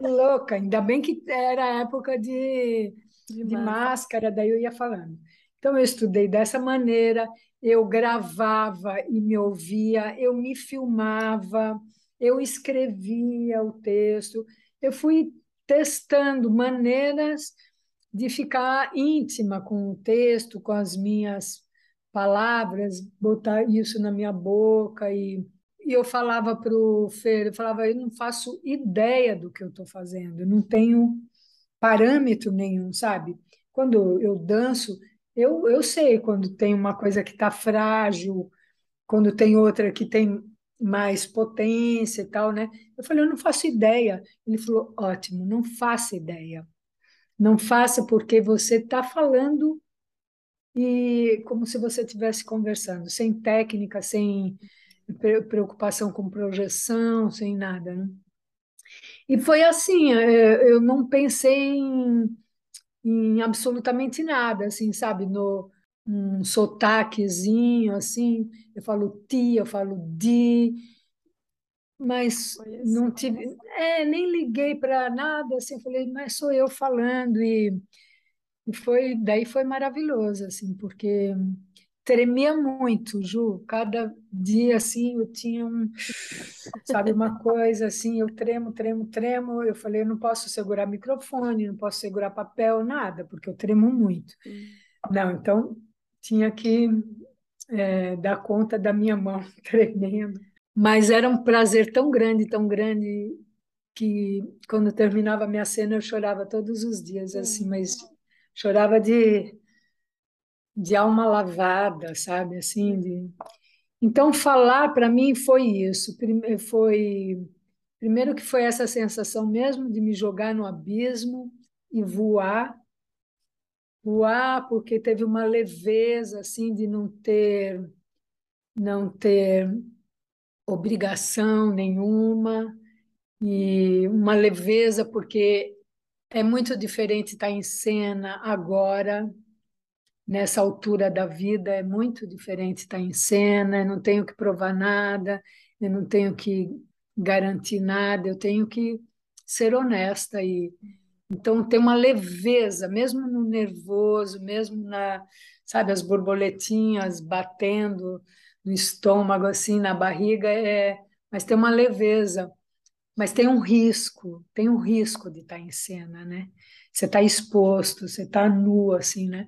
Louca, ainda bem que era época de, de, de máscara, daí eu ia falando. Então eu estudei dessa maneira, eu gravava e me ouvia, eu me filmava, eu escrevia o texto, eu fui testando maneiras de ficar íntima com o texto, com as minhas palavras, botar isso na minha boca e, e eu falava para o Fer, eu falava, eu não faço ideia do que eu estou fazendo, eu não tenho parâmetro nenhum, sabe? Quando eu danço, eu, eu sei quando tem uma coisa que está frágil, quando tem outra que tem mais potência e tal, né? Eu falei, eu não faço ideia. Ele falou, ótimo, não faça ideia. Não faça porque você está falando e como se você estivesse conversando, sem técnica, sem preocupação com projeção, sem nada. Né? E foi assim, é, eu não pensei em, em absolutamente nada, assim, sabe, no um sotaquezinho, assim, eu falo ti, eu falo di, mas não tive, é, nem liguei para nada, assim, falei, mas sou eu falando e, e foi, daí foi maravilhoso, assim, porque tremia muito, Ju, cada dia, assim, eu tinha um, sabe, uma coisa, assim, eu tremo, tremo, tremo, eu falei, eu não posso segurar microfone, não posso segurar papel, nada, porque eu tremo muito. Hum. Não, então tinha que é, dar conta da minha mão tremendo. Mas era um prazer tão grande, tão grande, que quando terminava a minha cena eu chorava todos os dias, assim, uhum. mas chorava de, de alma lavada, sabe, assim, de... Então, falar para mim foi isso, foi primeiro que foi essa sensação mesmo de me jogar no abismo e voar, voar porque teve uma leveza assim de não ter não ter obrigação nenhuma e uma leveza, porque é muito diferente estar em cena agora, nessa altura da vida, é muito diferente estar em cena, eu não tenho que provar nada, eu não tenho que garantir nada, eu tenho que ser honesta e então tem uma leveza, mesmo no nervoso, mesmo na, sabe, as borboletinhas batendo, no estômago, assim, na barriga, é, mas tem uma leveza, mas tem um risco, tem um risco de estar em cena, né? Você está exposto, você está nu, assim, né?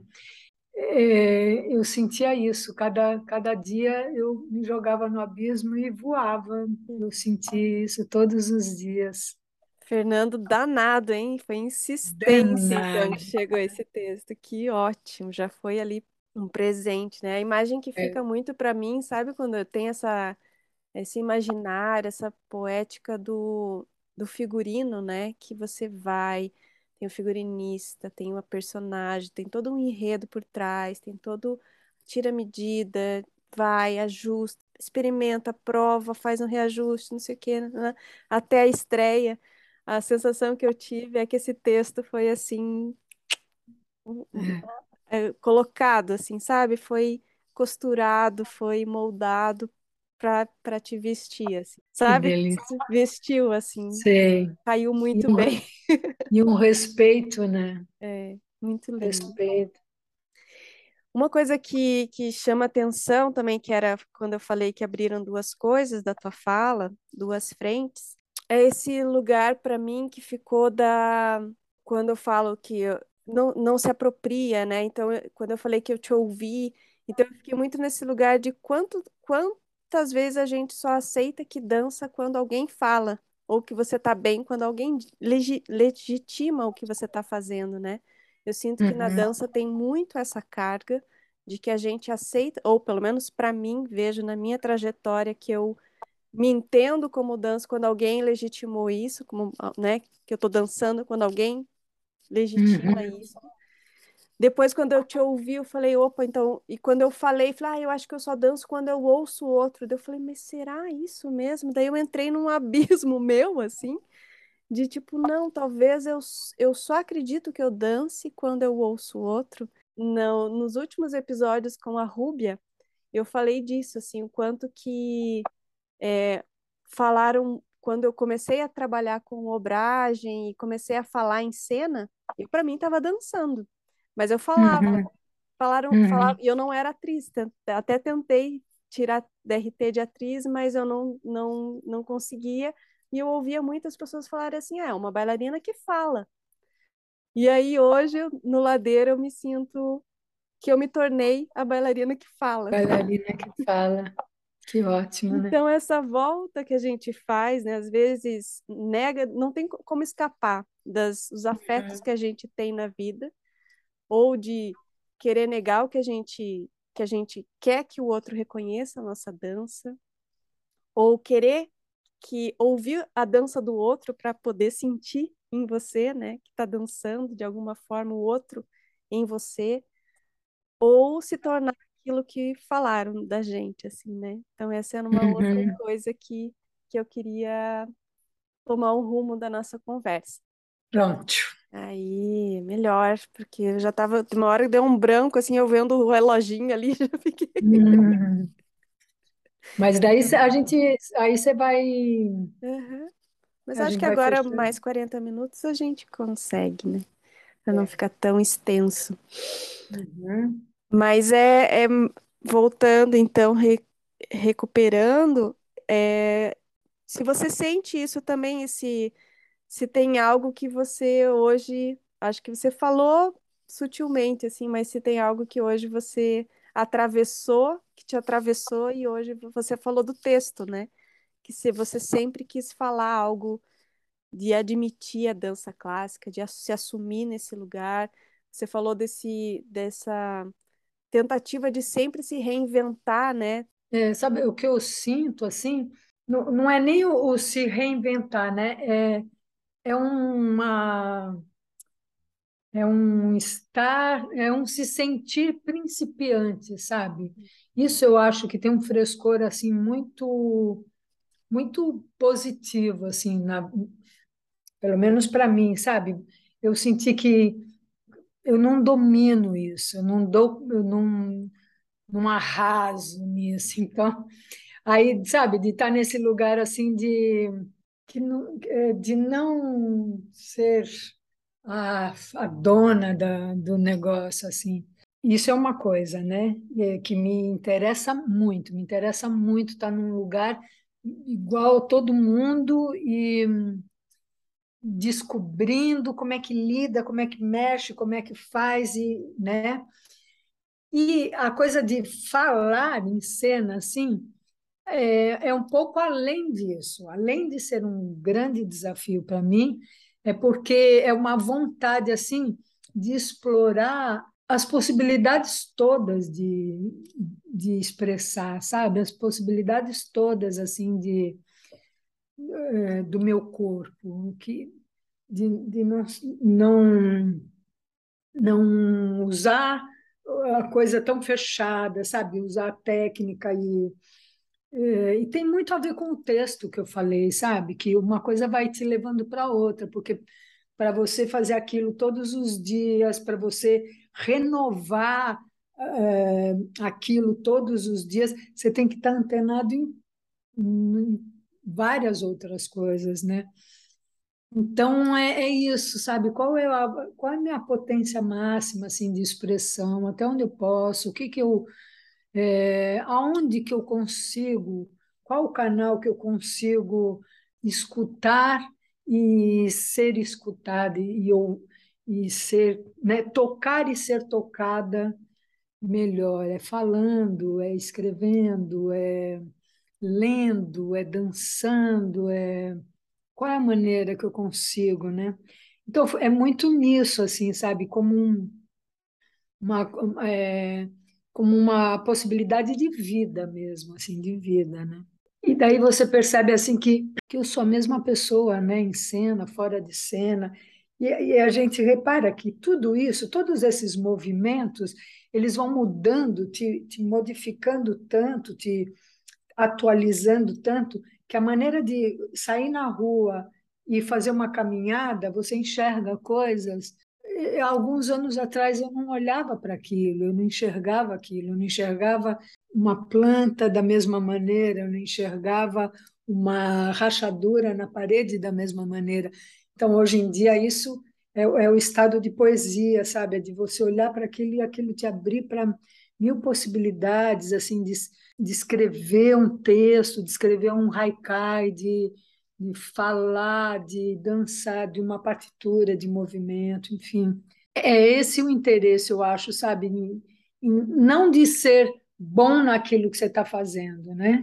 É, eu sentia isso, cada, cada dia eu me jogava no abismo e voava, eu senti isso todos os dias. Fernando, danado, hein? Foi insistência então que chegou esse texto. Que ótimo, já foi ali um presente, né? A imagem que fica é. muito para mim, sabe, quando eu tenho essa esse imaginário, essa poética do, do figurino, né? Que você vai, tem o figurinista, tem uma personagem, tem todo um enredo por trás, tem todo tira medida, vai, ajusta, experimenta, prova, faz um reajuste, não sei o quê, né? até a estreia. A sensação que eu tive é que esse texto foi assim é é, colocado, assim, sabe? Foi costurado, foi moldado para te vestir, assim, sabe? Vestiu, assim, Sei. caiu muito e um, bem. E um respeito, né? É, muito lindo. Respeito. Uma coisa que, que chama atenção também, que era quando eu falei que abriram duas coisas da tua fala, duas frentes, é esse lugar para mim que ficou da. Quando eu falo que eu, não, não se apropria, né? Então, quando eu falei que eu te ouvi, então eu fiquei muito nesse lugar de quanto, quantas vezes a gente só aceita que dança quando alguém fala, ou que você tá bem quando alguém legi legitima o que você tá fazendo, né? Eu sinto que na uhum. dança tem muito essa carga de que a gente aceita, ou pelo menos para mim, vejo na minha trajetória que eu me entendo como danço quando alguém legitimou isso, como, né, que eu tô dançando quando alguém legitima uhum. isso. Depois, quando eu te ouvi, eu falei, opa, então. E quando eu falei, falei, ah, eu acho que eu só danço quando eu ouço o outro. Daí eu falei, mas será isso mesmo? Daí eu entrei num abismo meu, assim, de tipo, não, talvez eu, eu só acredito que eu dance quando eu ouço o outro. Não, nos últimos episódios com a Rúbia, eu falei disso, assim, o quanto que é, falaram quando eu comecei a trabalhar com obragem e comecei a falar em cena, eu para mim estava dançando, mas eu falava, uhum. falaram, uhum. falava, e eu não era atriz, até tentei tirar DRT de atriz, mas eu não não não conseguia, e eu ouvia muitas pessoas falarem assim, ah, é uma bailarina que fala. E aí hoje no Ladeira eu me sinto que eu me tornei a bailarina que fala. Bailarina que fala. Que ótimo, né? Então, essa volta que a gente faz, né, às vezes nega, não tem como escapar dos dos afetos uhum. que a gente tem na vida, ou de querer negar o que a gente que a gente quer que o outro reconheça a nossa dança, ou querer que ouvir a dança do outro para poder sentir em você, né, que está dançando de alguma forma o outro em você, ou se tornar aquilo que falaram da gente, assim, né? Então, essa era uma uhum. outra coisa que, que eu queria tomar o rumo da nossa conversa. Pronto. Aí, melhor, porque eu já tava, uma hora que deu um branco, assim, eu vendo o reloginho ali, já fiquei... Uhum. Mas daí a gente, aí você vai... Mas a acho que agora, fechando. mais 40 minutos, a gente consegue, né? Para não é. ficar tão extenso. Uhum. Mas é, é voltando, então, re- recuperando, é, se você sente isso também, se, se tem algo que você hoje, acho que você falou sutilmente, assim, mas se tem algo que hoje você atravessou, que te atravessou, e hoje você falou do texto, né? Que se você sempre quis falar algo de admitir a dança clássica, de se assumir nesse lugar. Você falou desse, dessa tentativa de sempre se reinventar, né? É, sabe, o que eu sinto, assim, não, não é nem o, o se reinventar, né? É, é uma... É um estar, é um se sentir principiante, sabe? Isso eu acho que tem um frescor assim muito muito positivo assim na, pelo menos para mim, sabe? Eu senti que eu não domino isso, eu não dou, eu não, não arraso nisso. Então, aí, sabe, de estar nesse lugar assim de que não, é, de não ser a, a dona da, do negócio assim. Isso é uma coisa, né, é, que me interessa muito. Me interessa muito estar num lugar igual todo mundo e descobrindo como é que lida, como é que mexe, como é que faz e, né? E a coisa de falar em cena assim é, é um pouco além disso, além de ser um grande desafio para mim, é porque é uma vontade assim de explorar as possibilidades todas de, de expressar, sabe? As possibilidades todas assim de é, do meu corpo, que, de, de não, não, não usar a coisa tão fechada, sabe? Usar a técnica e, é, e tem muito a ver com o texto que eu falei, sabe? Que uma coisa vai te levando para outra, porque para você fazer aquilo todos os dias, para você renovar é, aquilo todos os dias, você tem que estar antenado em, em várias outras coisas, né? Então é, é isso, sabe? Qual é a, qual é a minha potência máxima assim de expressão? Até onde eu posso? O que que eu é, aonde que eu consigo? Qual o canal que eu consigo escutar e ser escutada e eu e ser, né, tocar e ser tocada melhor, é falando, é escrevendo, é lendo, é dançando, é qual é a maneira que eu consigo, né? Então é muito nisso assim, sabe, como um, uma é, como uma possibilidade de vida mesmo, assim, de vida, né? E daí você percebe assim que que eu sou a mesma pessoa, né, em cena, fora de cena, E, e a gente repara que tudo isso, todos esses movimentos, eles vão mudando, te, te modificando tanto, te atualizando tanto, que a maneira de sair na rua e fazer uma caminhada, você enxerga coisas. E, alguns anos atrás eu não olhava para aquilo, eu não enxergava aquilo, eu não enxergava uma planta da mesma maneira, eu não enxergava uma rachadura na parede da mesma maneira. Então, hoje em dia, isso é, é o estado de poesia, sabe? É de você olhar para aquilo e aquilo te abrir para mil possibilidades, assim, de, de escrever um texto, de escrever um haikai, de, de falar, de dançar, de uma partitura, de movimento, enfim. É esse o interesse, eu acho, sabe? Em, em, não de ser bom naquilo que você está fazendo, né?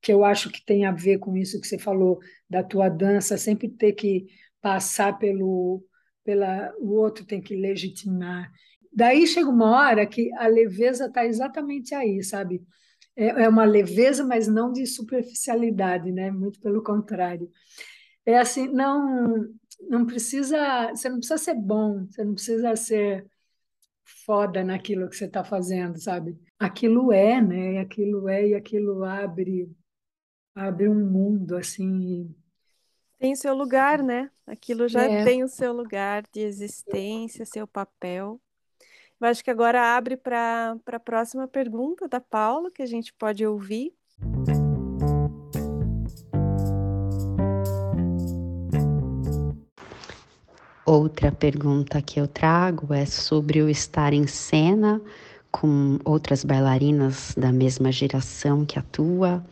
Que eu acho que tem a ver com isso que você falou da tua dança, sempre ter que passar pelo pela o outro tem que legitimar. Daí chega uma hora que a leveza está exatamente aí, sabe? É, é uma leveza, mas não de superficialidade, né? Muito pelo contrário. É assim, não não precisa, você não precisa ser bom, você não precisa ser foda naquilo que você está fazendo, sabe? Aquilo é, né? Aquilo é e aquilo abre abre um mundo assim tem seu lugar, né? Aquilo já É. tem o seu lugar de existência, seu papel. Eu acho que agora abre para a próxima pergunta da Paula, que a gente pode ouvir. Outra pergunta que eu trago é sobre o estar em cena com outras bailarinas da mesma geração que a tua,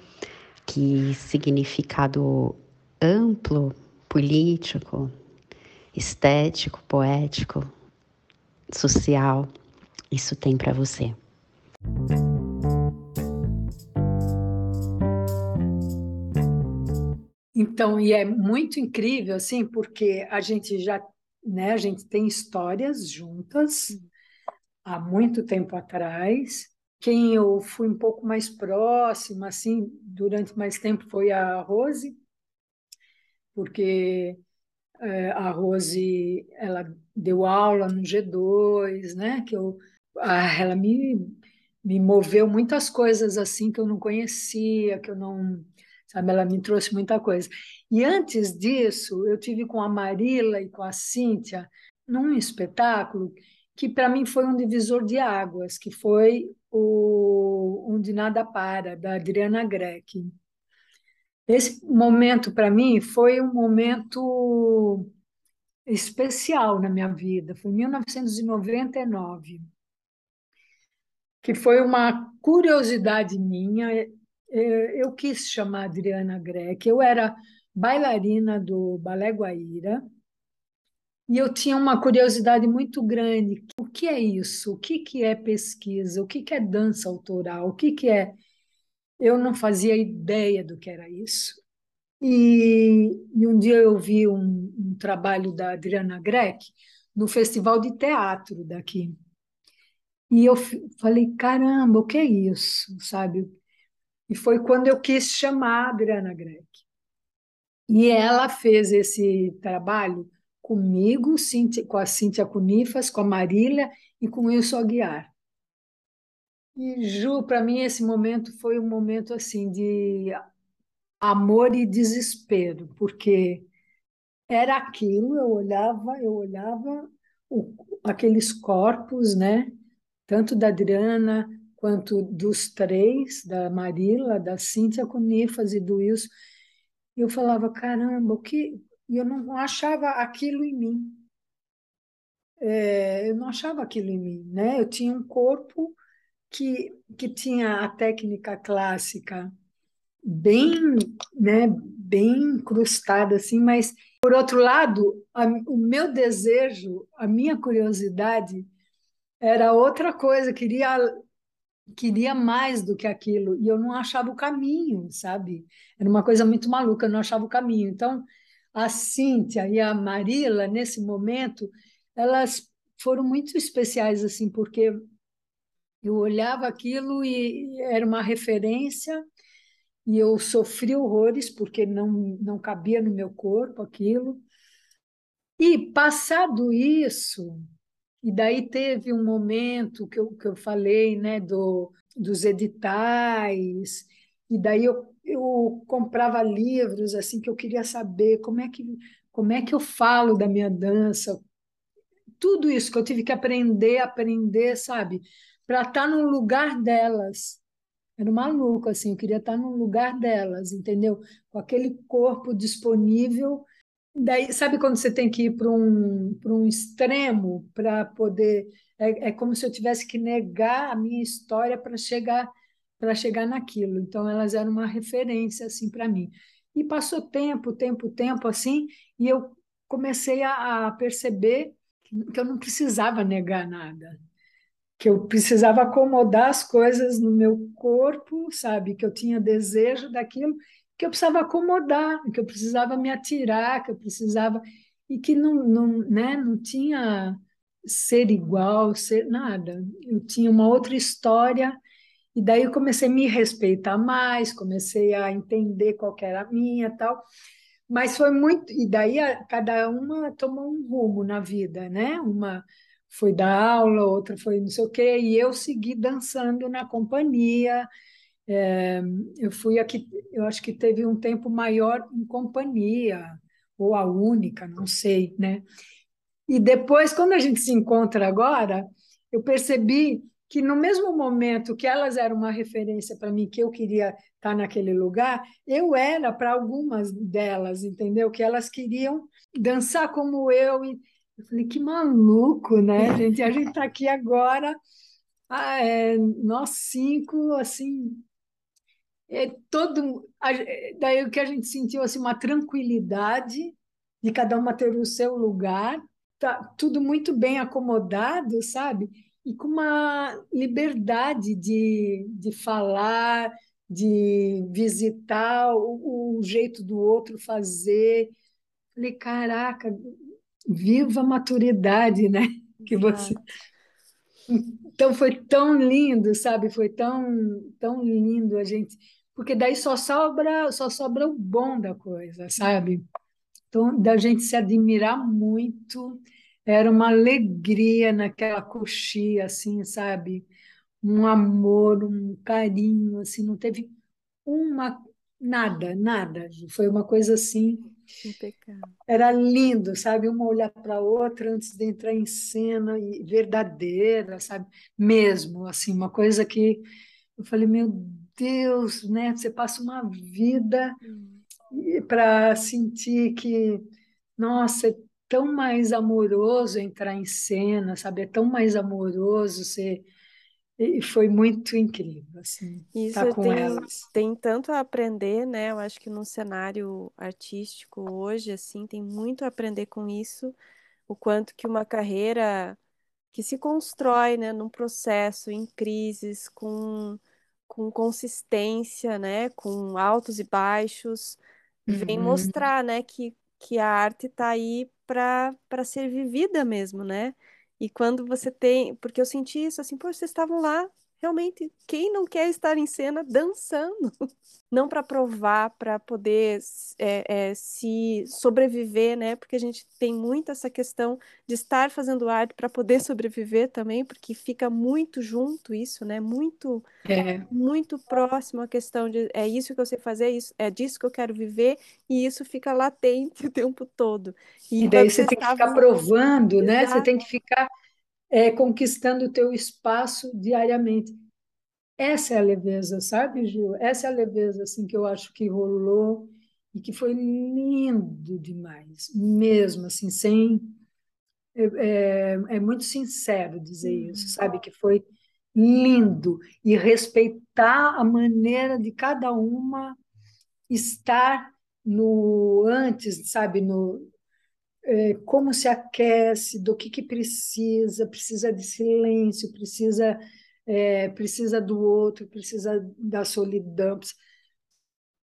que significado amplo, político, estético, poético, social, isso tem para você. Então, e é muito incrível, assim, porque a gente já, né, a gente tem histórias juntas há muito tempo atrás. Quem eu fui um pouco mais próxima, assim, durante mais tempo foi a Rose, porque a Rose, ela deu aula no G2, né, que eu, ela me, me moveu muitas coisas, assim, que eu não conhecia, que eu não sabe? Ela me trouxe muita coisa. E antes disso, eu tive com a Marila e com a Cíntia num espetáculo que para mim foi um divisor de águas, que foi o Onde Nada Para, da Adriana Greck. Esse momento para mim foi um momento especial na minha vida, foi em 1999, que foi uma curiosidade minha é, eu quis chamar Adriana Greck. Eu era bailarina do Balé Guaíra e eu tinha uma curiosidade muito grande. O que é isso? O que, que é pesquisa? O que, que é dança autoral? O que, que é. Eu não fazia ideia do que era isso. E, e um dia eu vi um, um trabalho da Adriana Greck no Festival de Teatro daqui. E eu falei, caramba, o que é isso? Sabe? E foi quando eu quis chamar a Adriana Greck. E ela fez esse trabalho comigo, com a Cíntia Cunifas, com a Marília e com o Wilson Aguiar. E, Ju, para mim, esse momento foi um momento assim de amor e desespero, porque era aquilo, eu olhava, eu olhava o, aqueles corpos, né? Tanto da Adriana quanto dos três, da Marila, da Cíntia Conifas e do Wilson, eu falava, caramba, o que... E eu não achava aquilo em mim. É, eu não achava aquilo em mim, né? Eu tinha um corpo que, que tinha a técnica clássica bem, né, bem incrustada assim, mas por outro lado, a, o meu desejo, a minha curiosidade era outra coisa, queria queria mais do que aquilo e eu não achava o caminho, sabe? Era uma coisa muito maluca, eu não achava o caminho. Então, a Cíntia e a Marila, nesse momento, elas foram muito especiais, assim, porque eu olhava aquilo e era uma referência e eu sofri horrores porque não, não cabia no meu corpo aquilo. E passado isso, e daí teve um momento que eu, que eu falei né, do, dos editais, e daí eu, eu comprava livros assim que eu queria saber como é que, como é que eu falo da minha dança, tudo isso que eu tive que aprender, aprender, sabe? Para estar tá no lugar delas. Era maluco, assim, eu queria estar tá no lugar delas, entendeu? Com aquele corpo disponível. Daí, sabe quando você tem que ir para um, um extremo para poder. É, é como se eu tivesse que negar a minha história para chegar para chegar naquilo. Então, elas eram uma referência assim para mim. E passou tempo, tempo, tempo assim, e eu comecei a, a perceber que eu não precisava negar nada, que eu precisava acomodar as coisas no meu corpo, sabe? Que eu tinha desejo daquilo, que eu precisava acomodar, que eu precisava me atirar, que eu precisava e que não, não, né, não tinha ser igual, ser nada. Eu tinha uma outra história e daí eu comecei a me respeitar mais, comecei a entender qual era a minha, tal. Mas foi muito. E daí a, cada uma tomou um rumo na vida, né? Uma foi dar aula, outra foi não sei o quê, e eu segui dançando na companhia. É, eu fui aqui, eu acho que teve um tempo maior em companhia, ou a única, não sei, né? E depois, quando a gente se encontra agora, eu percebi que no mesmo momento que elas eram uma referência para mim, que eu queria estar naquele lugar, eu era para algumas delas, entendeu? Que elas queriam dançar como eu. E eu falei, que maluco, né, gente? A gente está aqui agora, ah, é, nós cinco, assim, é todo. Daí o que a gente sentiu assim, uma tranquilidade de cada uma ter o seu lugar, tá tudo muito bem acomodado, sabe? E com uma liberdade de, de falar, de visitar o, o jeito do outro fazer. Falei, caraca, viva a maturidade, né? Que você. Então foi tão lindo, sabe? Foi tão tão lindo a gente, porque daí só sobra só sobra o bom da coisa, sabe? Então da gente se admirar muito, era uma alegria naquela coxia assim, sabe? um amor, um carinho, assim, não teve uma nada, nada. Foi uma coisa assim. Era lindo, sabe? Uma olhar para a outra antes de entrar em cena e verdadeira, sabe? Mesmo assim, uma coisa que eu falei, meu Deus, né? Você passa uma vida para sentir que, nossa, é tão mais amoroso entrar em cena, sabe? É tão mais amoroso ser e foi muito incrível, assim, Isso estar com tem, elas. tem tanto a aprender, né? Eu acho que no cenário artístico hoje, assim, tem muito a aprender com isso, o quanto que uma carreira que se constrói, né, num processo, em crises, com, com consistência, né, com altos e baixos, vem Uhum. mostrar, né, que, que a arte está aí para para ser vivida mesmo, né? E quando você tem. Porque eu senti isso assim, pô, vocês estavam lá, realmente, quem não quer estar em cena dançando? Não para provar, para poder é, é, se sobreviver, né? Porque a gente tem muito essa questão de estar fazendo arte para poder sobreviver também, porque fica muito junto isso, né? Muito, É, muito próximo a questão de é isso que eu sei fazer, é isso, é disso que eu quero viver, e isso fica latente o tempo todo. E e daí você tem que ficar estavam. provando, né? Você tem que ficar é, conquistando o teu espaço diariamente. Essa é a leveza, sabe, Ju? Essa é a leveza assim que eu acho que rolou e que foi lindo demais, mesmo assim, sem é, é, é muito sincero dizer isso, Uhum. sabe? Que foi lindo e respeitar a maneira de cada uma estar no antes, sabe, no como se aquece, do que que precisa, precisa de silêncio, precisa é, precisa do outro, precisa da solidão.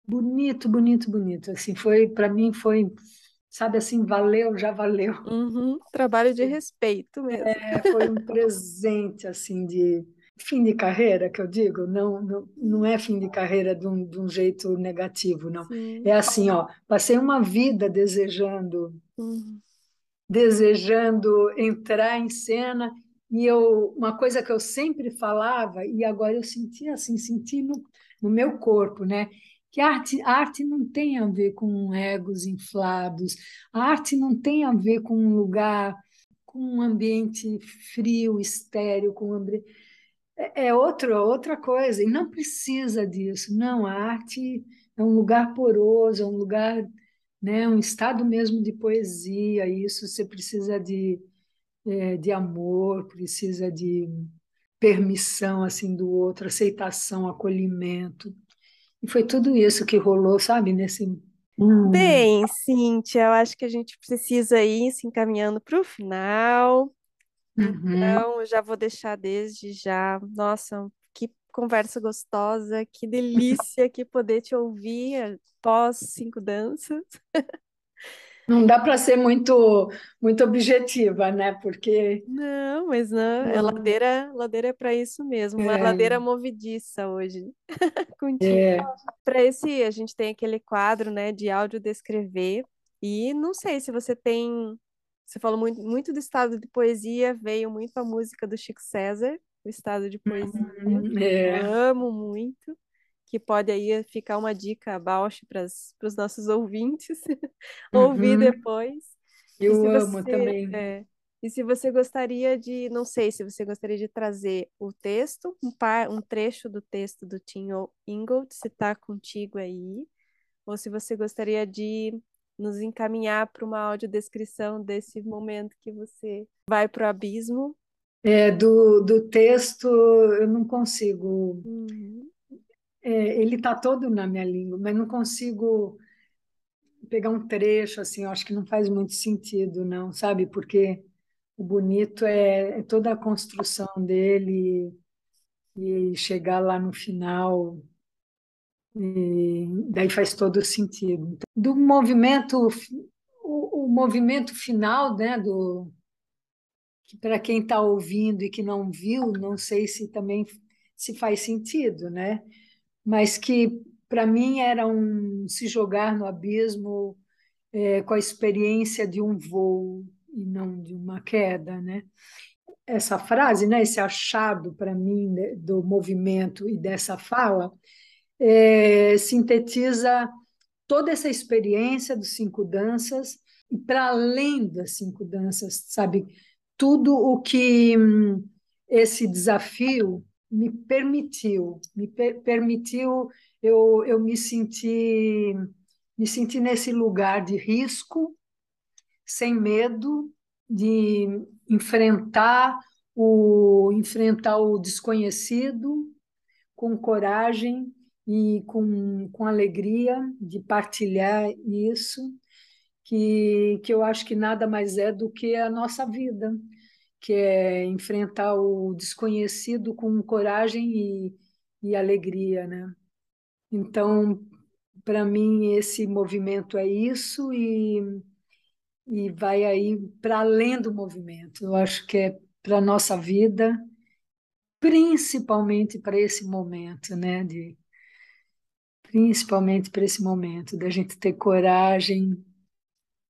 Bonito, bonito, bonito. Assim, foi para mim foi, sabe assim, valeu, já valeu. Uhum. Trabalho de respeito mesmo. É, foi um presente assim de fim de carreira que eu digo, não não, não é fim de carreira de um, de um jeito negativo, não. Sim. É assim, ó, passei uma vida desejando Uhum. desejando entrar em cena. E eu, uma coisa que eu sempre falava, e agora eu senti assim, senti no, no meu corpo, né? Que a arte, a arte não tem a ver com egos inflados, a arte não tem a ver com um lugar, com um ambiente frio, estéreo, com um ambiente é, é outra, outra coisa, e não precisa disso. Não, a arte é um lugar poroso, é um lugar, né, um estado mesmo de poesia, isso você precisa de, é, de amor, precisa de permissão assim do outro, aceitação, acolhimento. E foi tudo isso que rolou, sabe, nesse. Bem, Cíntia, eu acho que a gente precisa ir se encaminhando para o final. Uhum. Então, eu já vou deixar desde já. Nossa, que conversa gostosa, que delícia que poder te ouvir pós cinco danças. Não dá para ser muito muito objetiva, né? Porque Não, mas não, é ladeira, ladeira é para isso mesmo, uma ladeira é, movediça hoje contigo. é, Para esse, a gente tem aquele quadro, né, de áudio descrever. E não sei se você tem você falou muito, muito do estado de poesia, veio muito a música do Chico César, o estado de poesia. Uhum, é. Eu amo muito, que pode aí ficar uma dica Bausch para os nossos ouvintes ouvir Uhum, depois. E eu amo você, também. é, e se você gostaria de, não sei, se você gostaria de trazer o texto, um, par, um trecho do texto do Tim Ingold, se está contigo aí, ou se você gostaria de nos encaminhar para uma audiodescrição desse momento que você vai para o abismo. É, do, do texto eu não consigo. Uhum. É, ele está todo na minha língua, mas não consigo pegar um trecho assim. Eu acho que não faz muito sentido, não, sabe? Porque o bonito é, é toda a construção dele e chegar lá no final e daí faz todo sentido. Do movimento, o, o movimento final, né, do que para quem está ouvindo e que não viu, não sei se também se faz sentido, né? Mas que para mim era um se jogar no abismo é, com a experiência de um voo e não de uma queda, né? Essa frase, né, esse achado para mim do movimento e dessa fala é, sintetiza toda essa experiência dos cinco danças e para além das cinco danças, sabe? Tudo o que hum, esse desafio me permitiu, me per permitiu eu, eu me sentir me sentir nesse lugar de risco, sem medo de enfrentar o enfrentar o desconhecido com coragem e com, com alegria de partilhar isso, que, que eu acho que nada mais é do que a nossa vida, que é enfrentar o desconhecido com coragem e, e alegria, né? Então, para mim, esse movimento é isso e, e vai aí para além do movimento. Eu acho que é para a nossa vida, principalmente para esse momento, né? De, principalmente para esse momento, da gente ter coragem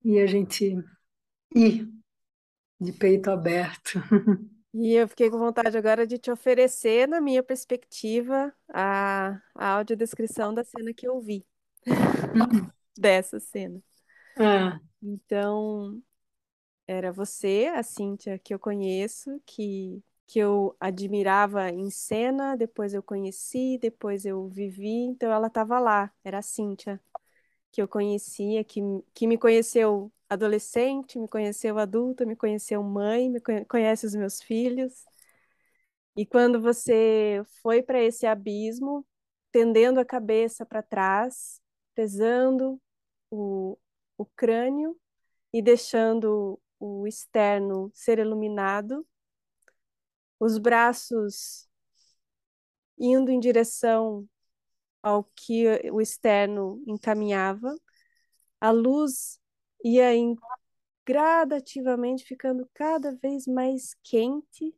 e a gente ir de peito aberto. E eu fiquei com vontade agora de te oferecer, na minha perspectiva, a, a audiodescrição da cena que eu vi, dessa cena. Ah, Então, era você, a Cíntia, que eu conheço, que que eu admirava em cena, depois eu conheci, depois eu vivi, então ela estava lá, era a Cíntia, que eu conhecia, que, que me conheceu adolescente, me conheceu adulta, me conheceu mãe, me conhece os meus filhos. E quando você foi para esse abismo, tendendo a cabeça para trás, pesando o, o crânio e deixando o externo ser iluminado, os braços indo em direção ao que o externo encaminhava, a luz ia em, gradativamente ficando cada vez mais quente,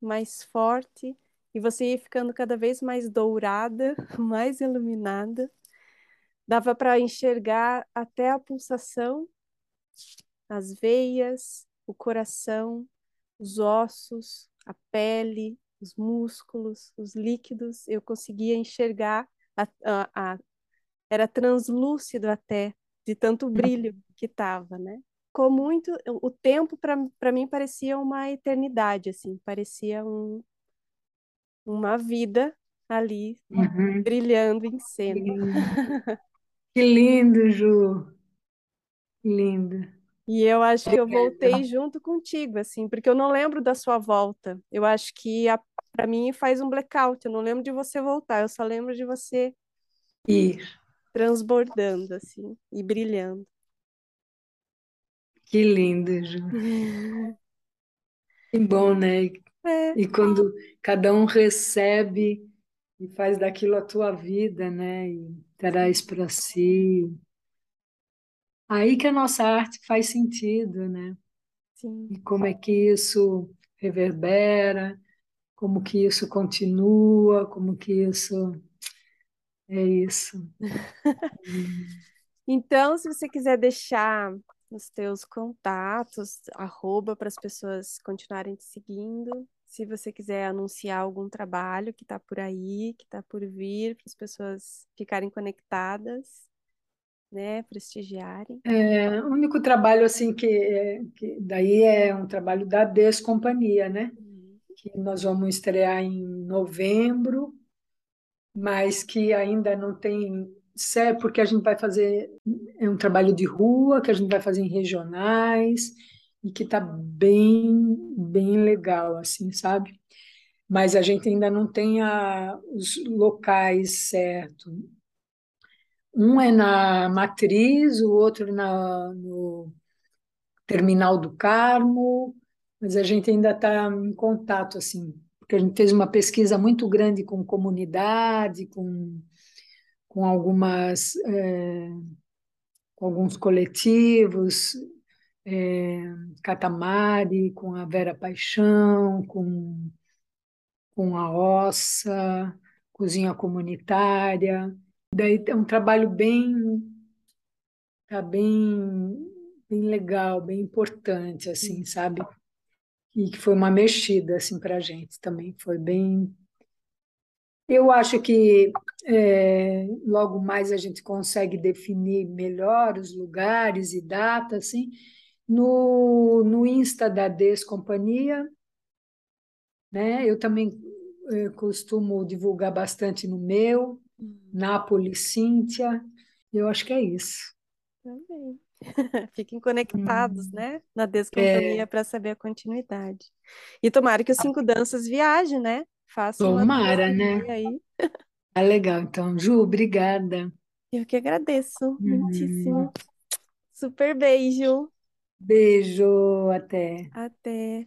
mais forte, e você ia ficando cada vez mais dourada, mais iluminada. Dava para enxergar até a pulsação as veias, o coração, os ossos, a pele, os músculos, os líquidos. Eu conseguia enxergar, a, a, a, era translúcido até, de tanto brilho que estava, né? Ficou muito. O tempo, para mim, parecia uma eternidade, assim, parecia um, uma vida ali uhum. brilhando em cena. Que lindo, Ju. Lindo. E eu acho que eu voltei junto contigo, assim, porque eu não lembro da sua volta. Eu acho que para mim faz um blackout. Eu não lembro de você voltar, eu só lembro de você ir transbordando, assim, e brilhando. Que lindo, Ju. que bom, né? É. E quando cada um recebe e faz daquilo a tua vida, né? E traz para si. Aí que a nossa arte faz sentido, né? Sim. E como é que isso reverbera, como que isso continua, como que isso é isso. então, se você quiser deixar os teus contatos, arroba para as pessoas continuarem te seguindo, se você quiser anunciar algum trabalho que está por aí, que está por vir, para as pessoas ficarem conectadas, né, prestigiarem. É, o único trabalho assim que, que daí é um trabalho da Descompanhia, né? Uhum. Que nós vamos estrear em novembro, mas que ainda não tem certo, porque a gente vai fazer é um trabalho de rua que a gente vai fazer em regionais e que está bem, bem legal, assim, sabe? Mas a gente ainda não tem a, os locais certos. Um é na Matriz, o outro na, no Terminal do Carmo, mas a gente ainda está em contato, assim, porque a gente fez uma pesquisa muito grande com comunidade, com, com algumas... É, com alguns coletivos, é, Catamari, com a Vera Paixão, com, com a Ossa, Cozinha Comunitária. Daí é um trabalho bem, tá bem, bem legal, bem importante, assim, sabe? E que foi uma mexida assim para a gente também, foi bem eu acho que é, logo mais a gente consegue definir melhor os lugares e datas, assim, no, no Insta da Descompanhia, né? Eu também eu costumo divulgar bastante no meu. Nápoles Cíntia. Eu acho que é isso. Também. Fiquem conectados, hum. né? Na Descompanhia é. para saber a continuidade. E tomara que os cinco danças viajem, né? Façam Tomara, né? Aí. Ah, legal. Então, Ju, obrigada. Eu que agradeço hum. muitíssimo. Super beijo. Beijo, até. Até.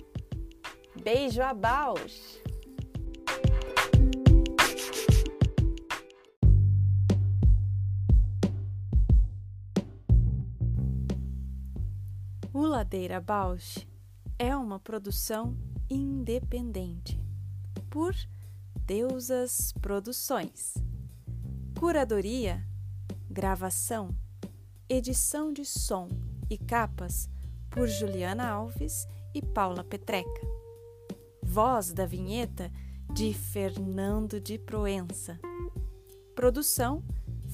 Beijo a Bausch! O Ladeira Bausch é uma produção independente por Deusas Produções. Curadoria, gravação, edição de som e capas por Juliana Alves e Paula Petreca. Voz da vinheta de Fernando de Proença. Produção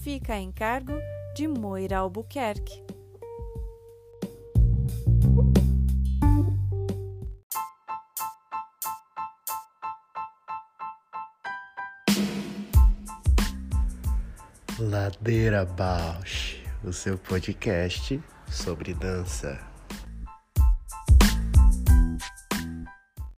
fica a encargo de Moira Albuquerque. Ladeira Bausch, o seu podcast sobre dança.